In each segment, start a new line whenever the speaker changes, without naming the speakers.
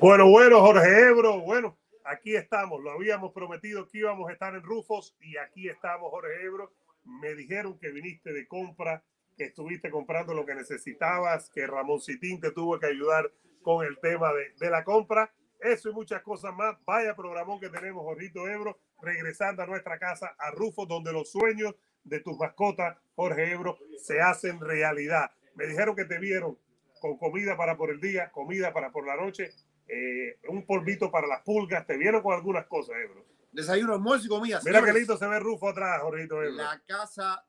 Bueno, bueno, Jorge Ebro, bueno, aquí estamos. Lo habíamos prometido que íbamos a estar en Rufos y aquí estamos, Jorge Ebro. Me dijeron que viniste de compra, que estuviste comprando lo que necesitabas, que Ramón Citín te tuvo que ayudar con el tema de, de la compra. Eso y muchas cosas más. Vaya programón que tenemos, Jorgito Ebro, regresando a nuestra casa, a Rufos, donde los sueños de tus mascotas, Jorge Ebro, se hacen realidad. Me dijeron que te vieron con comida para por el día, comida para por la noche, eh, un polvito para las pulgas. Te vieron con algunas cosas, Ebro.
Desayuno, almuerzo y comida.
Mira
Señores,
lindo se ve Rufo atrás, Jorgito Ebro.
La casa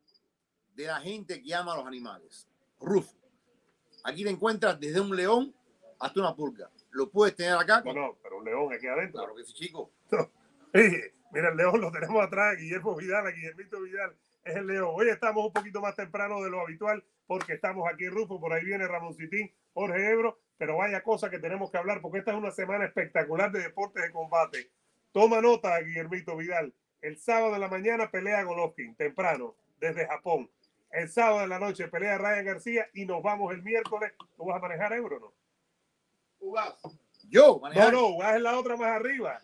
de la gente que ama a los animales. Rufo. Aquí te encuentras desde un león hasta una pulga. Lo puedes tener acá.
No, no, pero un león aquí adentro.
Claro que sí, chico.
Mira, el león lo tenemos atrás, Guillermo Vidal, a Guillermito Vidal es el león. Hoy estamos un poquito más temprano de lo habitual porque estamos aquí en Rufo, por ahí viene Ramoncitín, Jorge Ebro, pero vaya cosa que tenemos que hablar porque esta es una semana espectacular de deportes de combate. Toma nota, Guillermito Vidal. El sábado de la mañana pelea Golovkin, temprano, desde Japón. El sábado de la noche pelea Ryan García y nos vamos el miércoles. ¿Tú vas a manejar Ebro no?
Yo,
No,
manejar,
no, vas en la otra más arriba.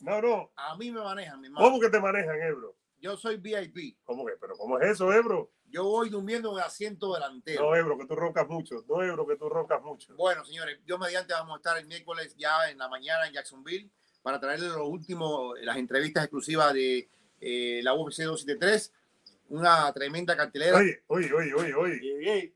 No, no.
a mí me manejan, mi hermano.
¿Cómo que te manejan, Ebro?
Yo soy VIP.
¿Cómo que? ¿Pero cómo es eso, Ebro?
Yo voy durmiendo en el asiento delantero.
No, Ebro, que tú roncas mucho. No, Ebro, que tú roncas mucho.
Bueno, señores, yo mediante vamos a estar el miércoles ya en la mañana en Jacksonville para traerles lo último, las entrevistas exclusivas de eh, la UFC 273. Una tremenda cartelera.
Oye, oye, oye, oye, oye. Eh,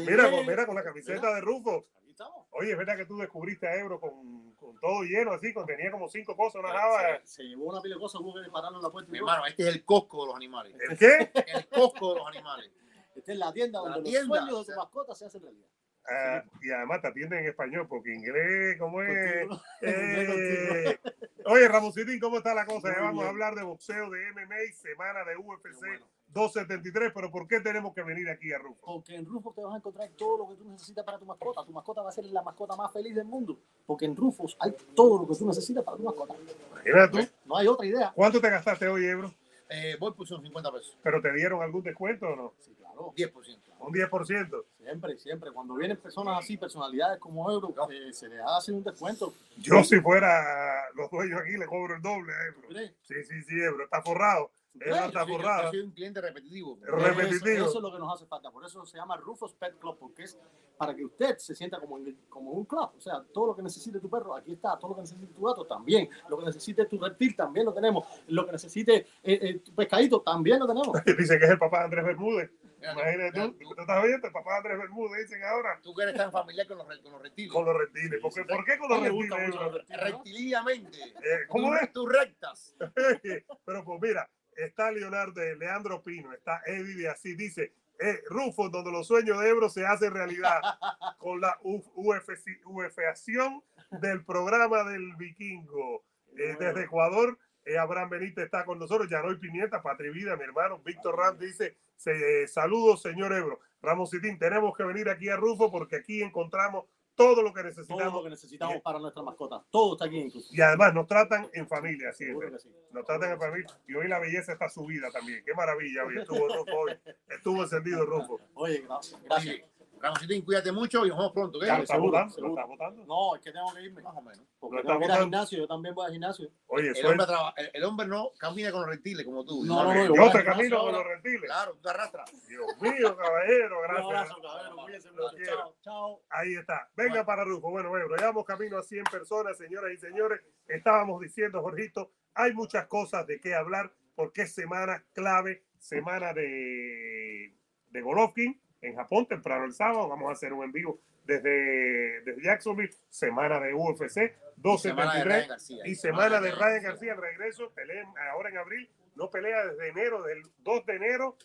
mira, con- mira con la camiseta de Rufo.
Estamos.
Oye, es verdad que tú descubriste a Ebro con, con todo lleno así, con tenía como cinco cosas, una java.
Se, se llevó una pila de cosas, hubo que pararlo en la puerta.
Mi hermano, este es el Costco de los animales.
¿El qué?
El Costco de los animales.
Esta es la tienda
La
donde
tienda,
los sueños
o
de
sea.
tu mascota se hacen realidad.
Ah, y además te atienden en español, porque inglés, ¿cómo es? Eh, oye, Ramoncitín, ¿cómo está la cosa?
Muy
Ya vamos a hablar de boxeo, de MMA, semana de UFC
bueno.
273, pero ¿por qué tenemos que venir aquí a Rufo?
Porque en Rufus te vas a encontrar todo lo que tú necesitas para tu mascota. Tu mascota va a ser la mascota más feliz del mundo. Porque en Rufus hay todo lo que tú necesitas para tu mascota.
Imagínate tú.
No hay otra idea.
¿Cuánto te gastaste hoy, Ebro?
Eh, voy por unos 50 pesos.
¿Pero te dieron algún descuento o no?
Sí, claro.
10%.
Un 10%.
Siempre, siempre. Cuando vienen personas así, personalidades como Euro, eh, se les hace un descuento.
Yo si fuera los dueños aquí le cobro el doble a Ebro.
¿Crees?
Sí, sí, sí, Ebro. Está forrado.
Crees?
está
Yo soy-
forrado.
Yo soy un cliente repetitivo.
Repetitivo.
Eso, eso es lo que nos hace falta. Por eso se llama Rufus Pet Club, porque es para que usted se sienta como, en, como un club. O sea, todo lo que necesite tu perro, aquí está. Todo lo que necesite tu gato, también. Lo que necesite tu reptil, también lo tenemos. Lo que necesite eh, eh, tu pescadito, también lo tenemos.
Dice que es el papá de Andrés Bermúdez. Imagínate
mira,
tú. ¿Tú estás oyendo? El papá de Andrés Bermúdez dicen ahora
Tú que eres tan familiar con los, con los reptiles.
con los reptiles. ¿Por qué, ¿por qué con los reptiles?
los reptiles, ¿no?
Reptilidamente.
Eh, ¿Cómo
Tú-
es?
Tú rectas.
Pero pues mira, está Leonardo, Leandro Pino, está Eddie de así, dice, eh, Rufo, donde los sueños de Ebro se hacen realidad. Con la UFAción del programa del vikingo. Eh, desde Ecuador, eh, Abraham Benítez está con nosotros, Yanoy Pimienta, Patri Vida, mi hermano, Víctor Ram dice, se, eh, saludos señor Ebro. Ramos Citín, tenemos que venir aquí a Rufo porque aquí encontramos todo lo que
Todo
necesitamos
lo que necesitamos para nuestra mascota. Todo está aquí incluso.
y además nos tratan en familia siempre.
Seguro que sí.
Nos tratan en familia. Y hoy la belleza está subida también. Qué maravilla. Hoy estuvo Rufo hoy. Estuvo encendido Rufo.
Oye, gracias. gracias.
Oye, Ramoncitín, cuídate mucho y nos vemos pronto. ¿ok?
Ya lo está
seguro,
votando. Lo
seguro.
está votando.
No, es que tengo que irme.
Más o menos.
Porque tengo que ir al gimnasio. Yo también voy al gimnasio.
Oye,
El hombre, traba- el, el hombre no camina con los reptiles como tú.
No, no, no,
Yo
yo
te camino con los reptiles.
Claro, tú te arrastras.
Dios mío, caballero.
Un
Gracias.
abrazo. Cuídense mucho.
quiero.
Chao, chao.
Ahí está. Venga para Rufo. Bueno, bueno, llevamos camino a 100 personas, señoras y señores. Estábamos diciendo, Jorgito, hay muchas cosas de qué hablar porque es semana clave, semana de, de Golovkin en Japón, temprano el sábado. Vamos a hacer un en vivo desde, desde Jacksonville, semana de UFC
Semana de
273
Ryan García.
y semana de Ryan García, el regreso, pelea ahora en abril, no pelea desde enero, del 2 de enero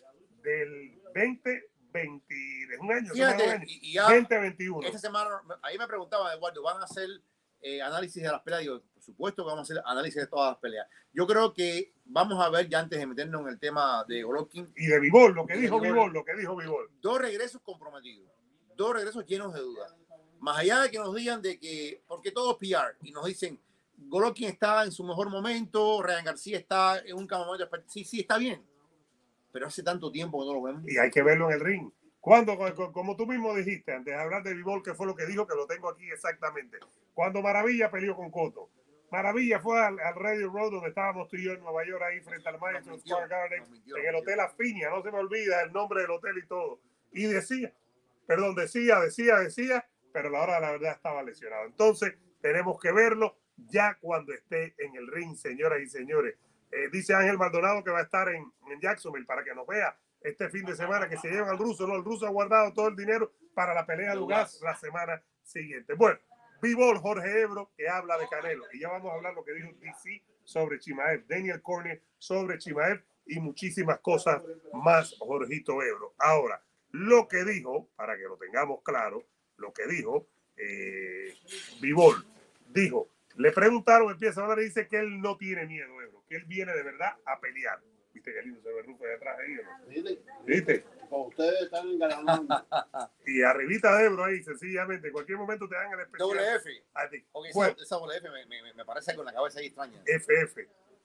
del 2020, de un año, semana de un
Fíjate,
año,
y, y ya
2021.
esta semana, ahí me preguntaba Eduardo, ¿van a hacer eh, análisis de las peleas? Digo, supuesto que vamos a hacer análisis de todas las peleas. Yo creo que vamos a ver, ya antes de meternos en el tema de Golovkin,
Y de Vivol, lo que dijo. Vivol, lo que dijo Vivol.
dos regresos comprometidos, dos regresos llenos de dudas. Más allá de que nos digan de que, porque todo es PR, y nos dicen, Golovkin está en su mejor momento, Ryan García está en un momento, sí, sí, está bien, pero hace tanto tiempo que no lo vemos.
Y hay que verlo en el ring. Cuando, como tú mismo dijiste, antes de hablar de Vivol, que fue lo que dijo, que lo tengo aquí exactamente. Cuando Maravilla peleó con Coto. Maravilla fue al, Radio Road donde estábamos tú y yo en Nueva York, ahí frente al Madison Square Garden, en el Hotel Afinia, no se me olvida el nombre del hotel y todo. Y decía, perdón, decía, decía, decía, pero la hora de la verdad estaba lesionado. Entonces, tenemos que verlo ya cuando esté en el ring, señoras y señores. Eh, dice Ángel Maldonado que va a estar en, en Jacksonville para que nos vea este fin de semana que se llevan al ruso, ¿no? El ruso ha guardado todo el dinero para la pelea de Ugas la semana siguiente. Bueno, Vivol Jorge Ebro que habla de Canelo. Y ya vamos a hablar lo que dijo DC sobre Chimaev, Daniel Cormier sobre Chimaev y muchísimas cosas más, Jorgito Ebro. Ahora, lo que dijo, para que lo tengamos claro, lo que dijo eh, dijo, le preguntaron, empieza a hablar y dice que él no tiene miedo, Ebro, que él viene de verdad a pelear. ¿Viste qué lindo se ve Rufo de atrás ahí? ¿no? ¿Viste?
ustedes están engalanando.
y arribita de Ebro ahí, sencillamente, en cualquier momento te dan el especial.
Doble F.
A ti.
Okay, bueno, esa doble F me, me, me, parece con la cabeza ahí extraña.
FF.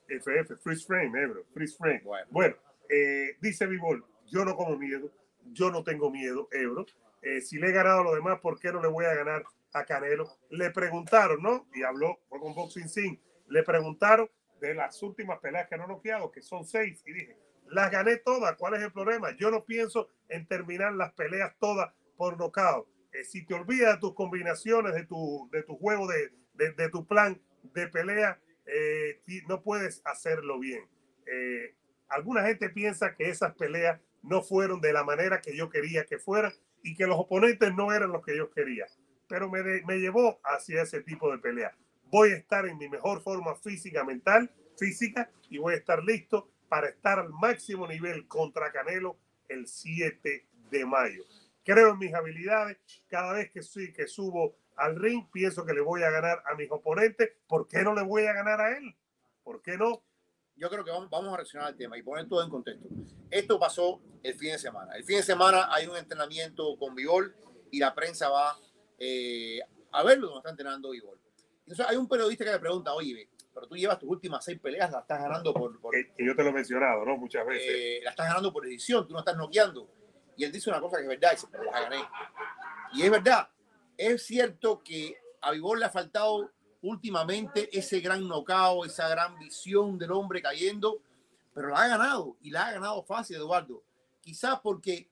FF, freeze frame, Ebro, freeze frame. Bueno, bueno eh, dice Vivol, yo no como miedo, yo no tengo miedo, Ebro. Eh, si le he ganado a los demás, ¿por qué no le voy a ganar a Canelo? Le preguntaron, ¿no? Y habló con Boxing Sin. Le preguntaron de las últimas peleas que no noqueado, que son seis, y dije, las gané todas, ¿cuál es el problema? Yo no pienso en terminar las peleas todas por nocaut. Eh, si te olvidas de tus combinaciones, de tu, de tu juego, de, de, de tu plan de pelea, eh, no puedes hacerlo bien. Eh, alguna gente piensa que esas peleas no fueron de la manera que yo quería que fueran y que los oponentes no eran los que yo quería, pero me, me llevó hacia ese tipo de pelea voy a estar en mi mejor forma física, mental, física, y voy a estar listo para estar al máximo nivel contra Canelo el 7 de mayo. Creo en mis habilidades. Cada vez que, subo al ring, pienso que le voy a ganar a mis oponentes. ¿Por qué no le voy a ganar a él? ¿Por qué no?
Yo creo que vamos, vamos a reaccionar al tema y poner todo en contexto. Esto pasó el fin de semana. El fin de semana hay un entrenamiento con Vivol y la prensa va eh, a verlo donde está entrenando Vivol. Hay un periodista que le pregunta, oye, pero tú llevas tus últimas seis peleas, la estás ganando por... por
que, yo te lo he mencionado, ¿no? Muchas veces.
Eh, la estás ganando por edición, tú no estás noqueando. Y él dice una cosa que es verdad, dice, pero la gané. Y es verdad, es cierto que a Vivol le ha faltado últimamente ese gran nocao, esa gran visión del hombre cayendo, pero la ha ganado y la ha ganado fácil, Eduardo. Quizás porque,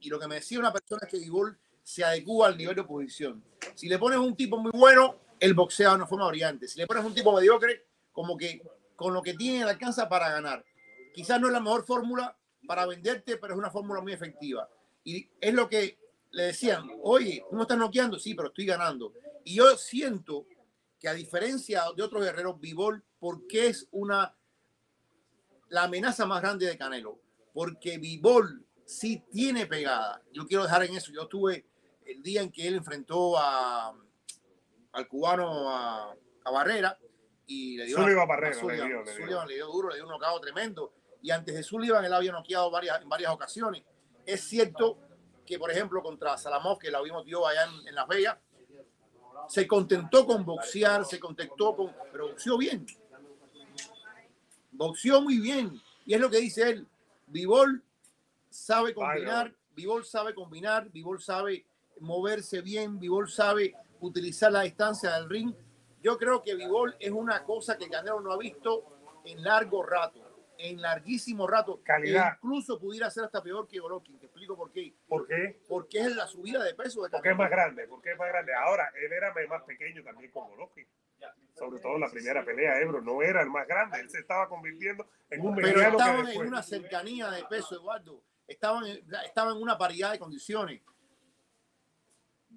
y lo que me decía una persona es que Vivol se adecua al nivel de oposición. Si le pones un tipo muy bueno, el boxeo de una forma brillante. Si le pones un tipo mediocre, como que con lo que tiene alcanza para ganar. Quizás no es la mejor fórmula para venderte, pero es una fórmula muy efectiva. Y es lo que le decían, oye, ¿cómo estás noqueando? Sí, pero estoy ganando. Y yo siento que a diferencia de otros guerreros, Vivol, porque es una la amenaza más grande de Canelo? Porque Vivol sí tiene pegada. Yo quiero dejar en eso. Yo estuve el día en que él enfrentó a al cubano a, Barrera y le dio,
Sullivan Barrera,
le dio, duro, le dio un nocao tremendo. Y antes de Sullivan él había noqueado varias, en varias ocasiones. Es cierto que, por ejemplo, contra Salamov, que la vimos dio allá en, Las Vegas, se contentó con boxear, se contentó con, pero boxeó bien. Boxeó muy bien. Y es lo que dice él. Vivol sabe combinar, Vivol sabe combinar, Vivol sabe moverse bien, Vivol sabe utilizar la distancia del ring. Yo creo que Vivol es una cosa que Canelo no ha visto en largo rato, en larguísimo rato.
Calidad.
E incluso pudiera ser hasta peor que Golovkin. Te explico por qué.
¿Por qué?
Porque es la subida de peso de
Canelo. Porque es más grande, porque es más grande. Ahora, él era más pequeño también con Golovkin. Sobre todo en la primera pelea, Ebro no era el más grande. Él se estaba convirtiendo en un
Pero estaban en una cercanía de peso, Eduardo. Estaban, estaban en una paridad de condiciones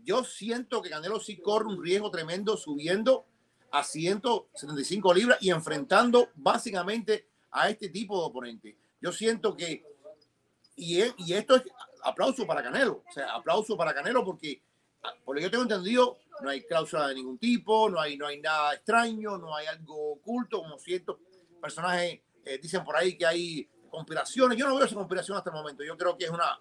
yo siento que Canelo sí corre un riesgo tremendo subiendo a 175 libras y enfrentando básicamente a este tipo de oponente. Yo siento que, y, esto es aplauso para Canelo, o sea, aplauso para Canelo porque, por lo que yo tengo entendido, no hay cláusula de ningún tipo, no hay, no hay nada extraño, no hay algo oculto, como ciertos personajes eh, dicen por ahí que hay conspiraciones. Yo no veo esa conspiración hasta el momento. Yo creo que es una,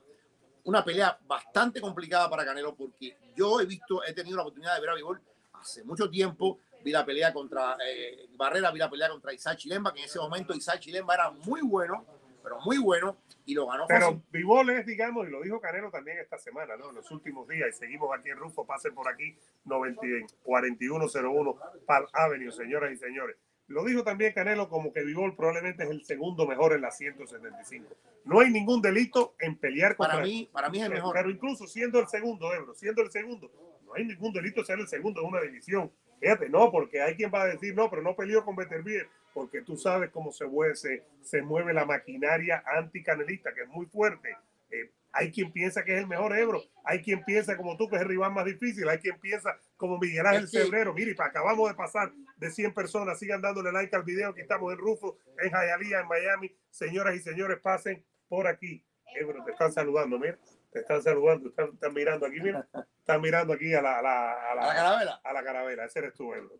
una pelea bastante complicada para Canelo porque yo he visto, he tenido la oportunidad de ver a Vivol hace mucho tiempo. Vi la pelea contra eh, Barrera, vi la pelea contra Isaac Chilemba, que en ese momento Isaac Chilemba era muy bueno, pero muy bueno y lo ganó
Pero. Vivol es, digamos, y lo dijo Canelo también esta semana, ¿no? En los últimos días, y seguimos aquí en Rufo, pasen por aquí, 90, 4101 Park Avenue, señoras y señores. Lo dijo también Canelo como que Vivol probablemente es el segundo mejor en la 175. No hay ningún delito en pelear contra
Para mí, para mí es el mejor.
Pero incluso siendo el segundo, Ebro, siendo el segundo, no hay ningún delito ser el segundo en una división. Fíjate, no, porque hay quien va a decir, no, pero no peleó con Beterbiev, porque tú sabes cómo se mueve, se, se mueve la maquinaria anticanelista, que es muy fuerte. Eh, hay quien piensa que es el mejor Ebro, hay quien piensa como tú que es el rival más difícil, hay quien piensa como Miguel Ángel Cebrero. Mire, acabamos de pasar de 100 personas, sigan dándole like al video, que estamos en Rufo, en Hialeah, en Miami. Señoras y señores, pasen por aquí. Ebro, te están saludando, mira, te están saludando, están, están mirando aquí, mira, están mirando aquí a la, a la, a
A la
la,
carabela.
a la carabela, ese eres tú, Ebro.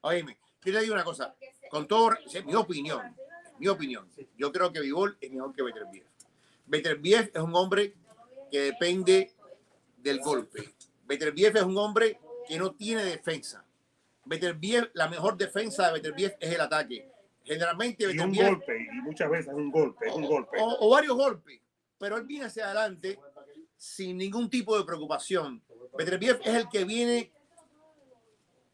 Oíme, yo te digo una cosa, con todo, mi opinión, mi opinión, yo creo que Vivol es mejor que Beterbiev. Beterbiev es un hombre que depende del golpe. Beterbiev es un hombre que no tiene defensa. Beterbiev, la mejor defensa de Beterbiev es el ataque. Generalmente
Y un golpe, y muchas veces es un golpe, es un golpe.
o, o varios golpes, pero él viene hacia adelante sin ningún tipo de preocupación. Beterbiev es el que viene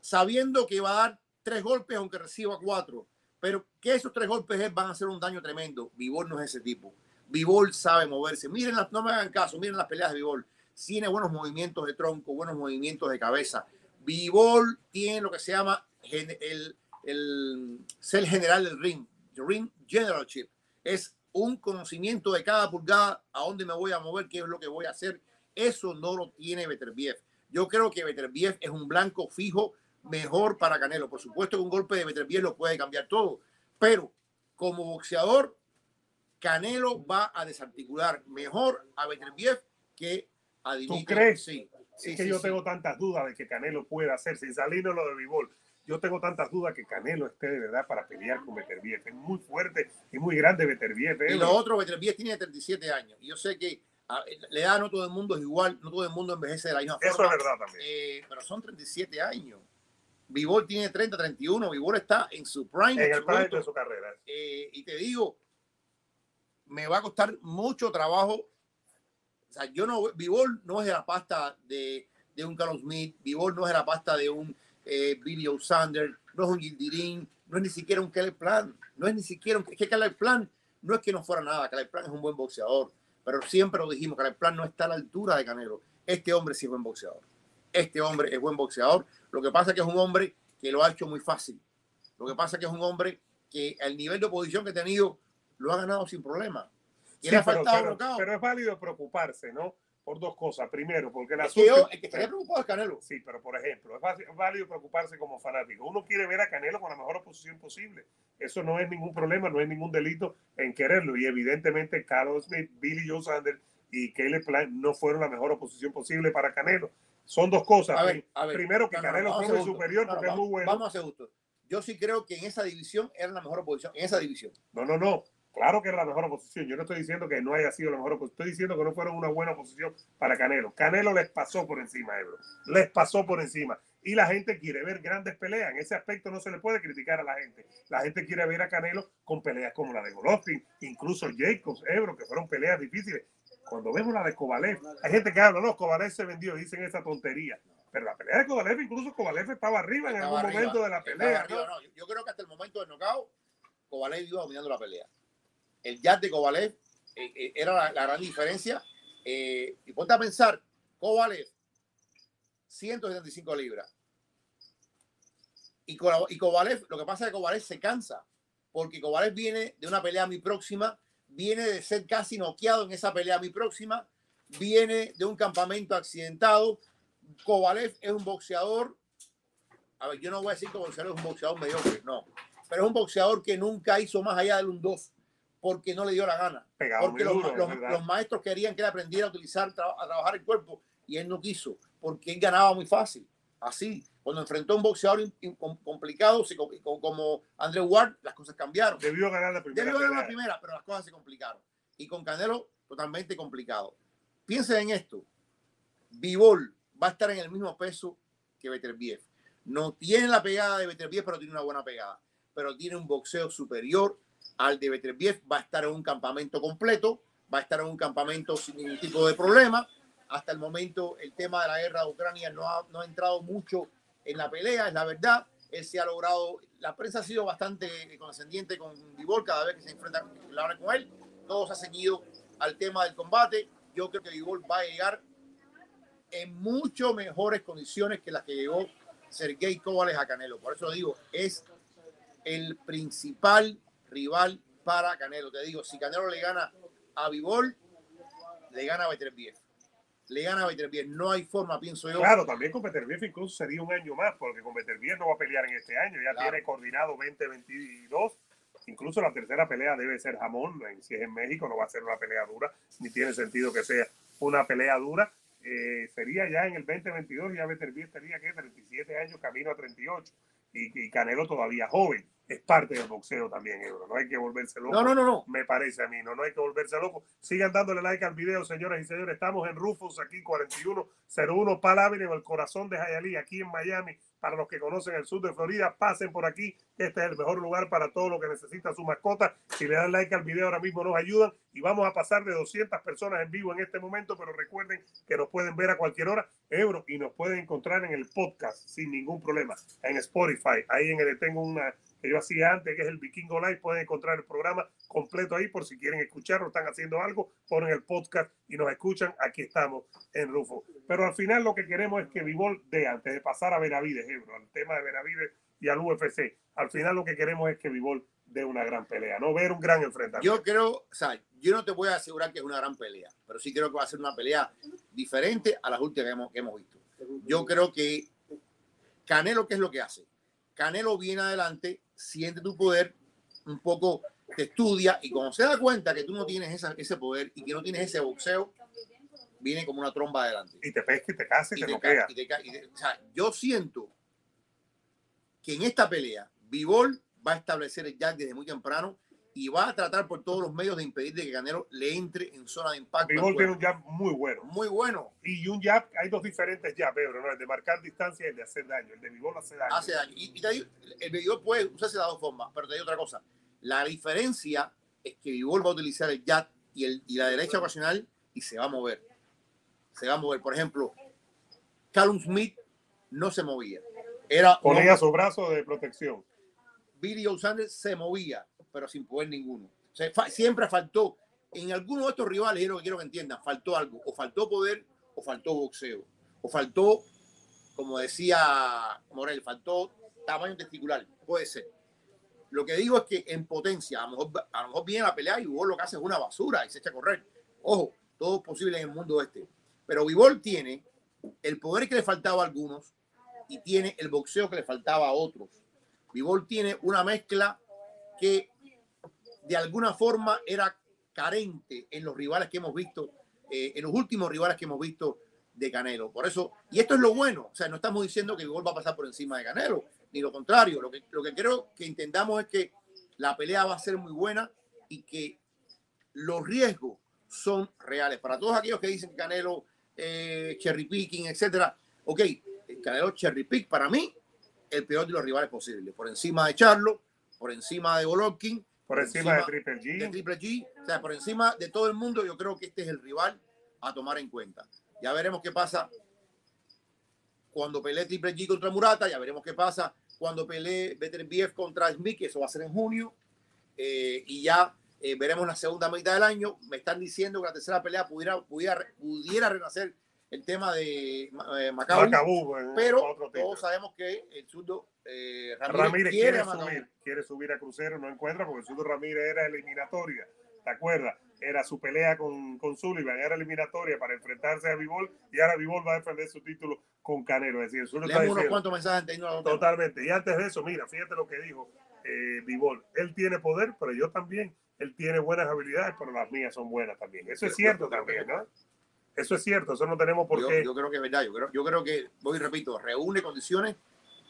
sabiendo que va a dar tres golpes aunque reciba cuatro, pero que esos tres golpes van a hacer un daño tremendo. Vivol no es ese tipo. Vivol sabe moverse. Miren, las, no me hagan caso, miren las peleas de Vivol. Tiene buenos movimientos de tronco, buenos movimientos de cabeza. Vivol tiene lo que se llama el, el ser general del ring, ring generalship. Es un conocimiento de cada pulgada, a dónde me voy a mover, qué es lo que voy a hacer. Eso no lo tiene Beterbiev. Yo creo que Beterbiev es un blanco fijo mejor para Canelo. Por supuesto que un golpe de Beterbiev lo puede cambiar todo, pero como boxeador, Canelo va a desarticular mejor a Beterbiev que a Dimitri.
crees?
Sí. sí,
es que
sí,
yo
sí.
tengo tantas dudas de que Canelo pueda hacer, sin salirnos lo de Vivol. Yo tengo tantas dudas que Canelo esté de verdad para pelear con Beterbiev. Es muy fuerte y muy grande Beterbiev.
Y
¿eh?
lo otro, Beterbiev tiene 37 años. Y yo sé que a, la edad no todo el mundo es igual, no todo el mundo envejece de la misma
Eso
forma.
es verdad también.
Eh, pero son 37 años. Vivol tiene 30, 31. Vivol está en su prime.
en el prime de su carrera.
Eh, y te digo, me va a costar mucho trabajo. O sea, yo no, Vivol no es la pasta de, de un Carlos Smith, Vivol no es la pasta de un eh, Billy O'Sander, no es un Gildirín, no es ni siquiera un Caleb Plan, no es ni siquiera un, es que Plan no es que no fuera nada, Caleb Plan es un buen boxeador, pero siempre lo dijimos, Caleb Plan no está a la altura de Canelo. Este hombre sí es buen boxeador. Este hombre es buen boxeador. Lo que pasa es que es un hombre que lo ha hecho muy fácil. Lo que pasa es que es un hombre que el nivel de oposición que ha tenido lo ha ganado sin problema. Y
Sí,
le ha
pero,
faltado
pero- es válido preocuparse, ¿no? Por dos cosas. Primero, porque la
Es que yo, el que estaría preocupado es Canelo.
Sí, pero por ejemplo, es es válido preocuparse como fanático. Uno quiere ver a Canelo con la mejor oposición posible. Eso no es ningún problema, no hay ningún delito en quererlo. Y evidentemente, Carlos Smith, Billy Joe Sander y Caleb Plant no fueron la mejor oposición posible para Canelo. Son dos cosas.
A ver, a ver.
Primero, que
No, no,
Canelo
a
fue superior
No, no,
porque es muy bueno.
Vamos a ser justos. Yo sí creo que en esa división era la mejor oposición. En esa división.
No, no, no. Claro que era la mejor oposición. Yo no estoy diciendo que no haya sido la mejor oposición. Estoy diciendo que no fueron una buena oposición para Canelo. Canelo les pasó por encima, Ebro. Les pasó por encima. Y la gente quiere ver grandes peleas. En ese aspecto no se le puede criticar a la gente. La gente quiere ver a Canelo con peleas como la de Golovkin, incluso Jacobs, Ebro, que fueron peleas difíciles. Cuando vemos la de Kovalev, hay gente que habla, no, Kovalev se vendió, dicen esa tontería. Pero la pelea de Kovalev, incluso Kovalev estaba arriba en algún
arriba,
momento de la pelea.
yo creo que hasta el momento del knockout, Kovalev iba dominando la pelea. El jab de Kovalev eh, eh, era la, gran diferencia. Eh, y ponte a pensar, Kovalev, 175 libras. Y, y Kovalev, lo que pasa es que Kovalev se cansa, porque Kovalev viene de una pelea muy próxima, viene de ser casi noqueado en esa pelea muy próxima, viene de un campamento accidentado. Kovalev es un boxeador a ver, yo no voy a decir que es un boxeador mediocre, no, pero es un boxeador que nunca hizo más allá del un 2 porque no le dio la gana.
Pegado
Porque los,
duro,
los-
es verdad.
los maestros querían que él aprendiera a utilizar, a trabajar el cuerpo y él no quiso porque él ganaba muy fácil. Así, cuando enfrentó a un boxeador complicado como Andrew Ward, las cosas cambiaron.
Debió ganar la primera.
Debió ganar la primera, pero las cosas se complicaron. Y con Canelo, totalmente complicado. Piensen en esto. Bivol va a estar en el mismo peso que Beterbiev. No tiene la pegada de Beterbiev, pero tiene una buena pegada. Pero tiene un boxeo superior. Al de Beterbiev, va a estar en un campamento completo, va a estar en un campamento sin ningún tipo de problema. Hasta el momento el tema de la guerra de Ucrania no ha, no ha entrado mucho en la pelea, es la verdad. Él se ha logrado, la prensa ha sido bastante condescendiente con Vivol cada vez que se enfrenta con él. Todos ha seguido al tema del combate. Yo creo que Vivol va a llegar en mucho mejores condiciones que las que llegó Sergei Kovalev a Canelo. Por eso digo, es el principal rival para Canelo. Te digo, si Canelo le gana a Vivol, le gana a Beterbiev. Le gana a Beterbiev. No hay forma, pienso yo.
Claro, también con Beterbiev incluso sería un año más, porque con Beterbiev no va a pelear en este año. Ya
Claro.
tiene coordinado 2022. Incluso la tercera pelea debe ser jamón. Si es en México, no va a ser una pelea dura, ni tiene sentido que sea una pelea dura. Eh, sería ya en el 2022, ya Beterbiev tenía que 37 años, camino a 38. Y, y Canelo todavía joven. Es parte del boxeo también, Ebro. No hay que volverse loco
No, no, no, no.
me parece a mí, no, no hay que volverse loco. Sigan dándole like al video, señoras y señores. Estamos en Rufus, aquí 4101 Pal Avenue, en el corazón de Hialeah, aquí en Miami. Para los que conocen el sur de Florida, pasen por aquí. Este es el mejor lugar para todo lo que necesita su mascota. Si le dan like al video ahora mismo nos ayudan y vamos a pasar de 200 personas en vivo en este momento, pero recuerden que nos pueden ver a cualquier hora, Ebro, y nos pueden encontrar en el podcast sin ningún problema, en Spotify. Ahí en el tengo una yo hacía antes, que es el Vikingo Live. Pueden encontrar el programa completo ahí por si quieren escucharlo, están haciendo algo, ponen el podcast y nos escuchan. Aquí estamos en Rufo. Pero al final lo que queremos es que Vivol de antes de pasar a Benavides, Ebro, al tema de Benavides y al UFC, al final lo que queremos es que Vivol dé una gran pelea, no ver un gran enfrentamiento.
Yo creo, o sea, yo no te voy a asegurar que es una gran pelea, pero sí creo que va a ser una pelea diferente a las últimas que hemos visto. Yo creo que Canelo, ¿qué es lo que hace? Canelo viene adelante, siente tu poder, un poco te estudia y cuando se da cuenta que tú no tienes esa- ese poder y que no tienes ese boxeo, viene como una tromba adelante.
y te pesca y te casa y,
Y
te noquea.
y te ca- y te- o sea, yo siento que en esta pelea, Vivol va a establecer el jab desde muy temprano y va a tratar por todos los medios de impedir de que Canelo le entre en zona de impacto. al
Vivol tiene un jab muy bueno.
Muy bueno,
Y un jab, hay dos diferentes jabs, Ebro, ¿no? El de marcar distancia y el de hacer daño. El de Vivol hace daño.
hace daño. Y, y te digo, el Vivol puede usarse de dos formas, pero te digo otra cosa. La diferencia es que Vivol va a utilizar el jab y, el, y la derecha ocasional y se va a mover. Se va a mover. Por ejemplo, Callum Smith no se movía. Era
Ponía su brazo de protección.
Billy Joe Sanders se movía, pero sin poder ninguno. O sea, fa- siempre faltó, en alguno de estos rivales, es lo que quiero que entiendan, faltó algo, o faltó poder, o faltó boxeo, o faltó, como decía Morel, faltó tamaño testicular, puede ser. Lo que digo es que en potencia, a lo mejor, a lo mejor viene la pelea y Vivol lo que hace es una basura y se echa a correr. Ojo, todo es posible en el mundo este. Pero Vivol tiene el poder que le faltaba a algunos y tiene el boxeo que le faltaba a otros. Vivol tiene una mezcla que de alguna forma era carente en los rivales que hemos visto, eh, en los últimos rivales que hemos visto de Canelo. Por eso, y esto es lo bueno, o sea, no estamos diciendo que Vivol va a pasar por encima de Canelo, ni lo contrario. Lo que, lo que creo que entendamos es que la pelea va a ser muy buena y que los riesgos son reales. Para todos aquellos que dicen Canelo, eh, cherry picking, etcétera, ok, el Canelo cherry pick para mí el peor de los rivales posibles. Por encima de Charlo, por encima de Golovkin,
Por encima de Triple G.
de Triple G, o sea, por encima de todo el mundo, yo creo que este es el rival a tomar en cuenta. Ya veremos qué pasa cuando pelee Triple G contra Murata, ya veremos qué pasa cuando pelee Beterbiev contra Smith, que eso va a ser en junio, eh, y ya eh, veremos la segunda mitad del año. Me están diciendo que la tercera pelea pudiera, pudiera, pudiera renacer el tema de eh,
Macabú, en
pero todos sabemos que el zurdo eh, Ramírez,
Ramírez
quiere
subir, quiere subir a Crucero, no encuentra porque el Zurdo Ramírez era eliminatoria, ¿te acuerdas? Era su pelea con, con Sullivan, era eliminatoria para enfrentarse a Vivol y ahora Vivol va a defender su título con Canelo. Es decir, el Zurdo está diciendo,
cuantos mensajes
totalmente. Y antes de eso, mira, fíjate lo que dijo eh, Vivol. Él tiene poder, pero yo también. Él tiene buenas habilidades, pero las mías son buenas también. Eso es cierto también, ¿no? Eso es cierto, eso no tenemos por
Yo,
qué.
yo creo que es verdad. Yo creo, yo creo que, voy y repito, reúne condiciones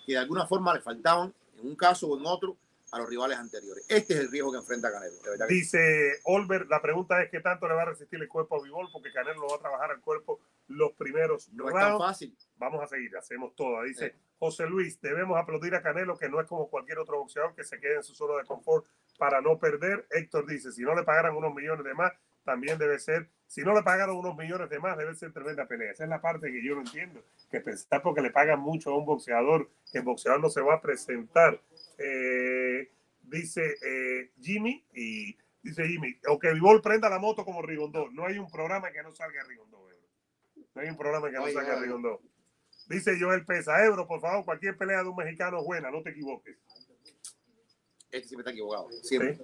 que de alguna forma le faltaban en un caso o en otro a los rivales anteriores. Este es el riesgo que enfrenta Canelo. De que.
Dice Olver, la pregunta es qué tanto le va a resistir el cuerpo a Vivol, porque Canelo lo va a trabajar al cuerpo los primeros
no es tan fácil.
Vamos a seguir, hacemos todo. Dice
Sí.
José Luis, debemos aplaudir a Canelo, que no es como cualquier otro boxeador que se quede en su zona de confort para no perder. Héctor dice, si no le pagaran unos millones de más, también debe ser, si no le pagaron unos millones de más, debe ser tremenda pelea. Esa es la parte que yo no entiendo, que pensar porque le pagan mucho a un boxeador, que el boxeador no se va a presentar. Eh, dice eh, Jimmy, y dice Jimmy, o que Vivol prenda la moto como Rigondó. No hay un programa que no salga Rigondó. No hay un programa que no salga Rigondó. Dice Joel Pesa, Ebro, por favor, cualquier pelea de un mexicano es buena, no te equivoques.
Este siempre está equivocado, siempre.
¿Sí?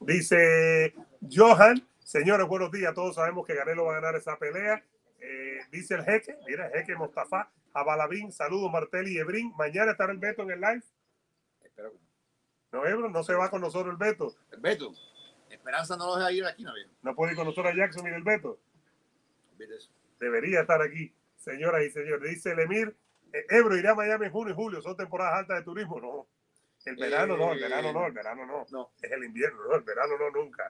Dice Johan, señores, buenos días. Todos sabemos que Canelo va a ganar esa pelea. Eh, dice el jeque, mira, el jeque Mostafa, Abalabín, saludos Martelli y Ebrin. Mañana estará el Beto en el live.
Espero que
No, Ebro, no se va con nosotros el Beto.
El Beto, Esperanza no lo deja ir aquí, no bien.
No puede ir con nosotros a Jackson y el Beto. Debería estar aquí, señoras y señores. Dice el Emir, eh, Ebro irá a Miami en junio y julio. Son temporadas altas de turismo. No. El verano no, el verano no, el verano no.
No,
Es el invierno, no, el verano no, nunca.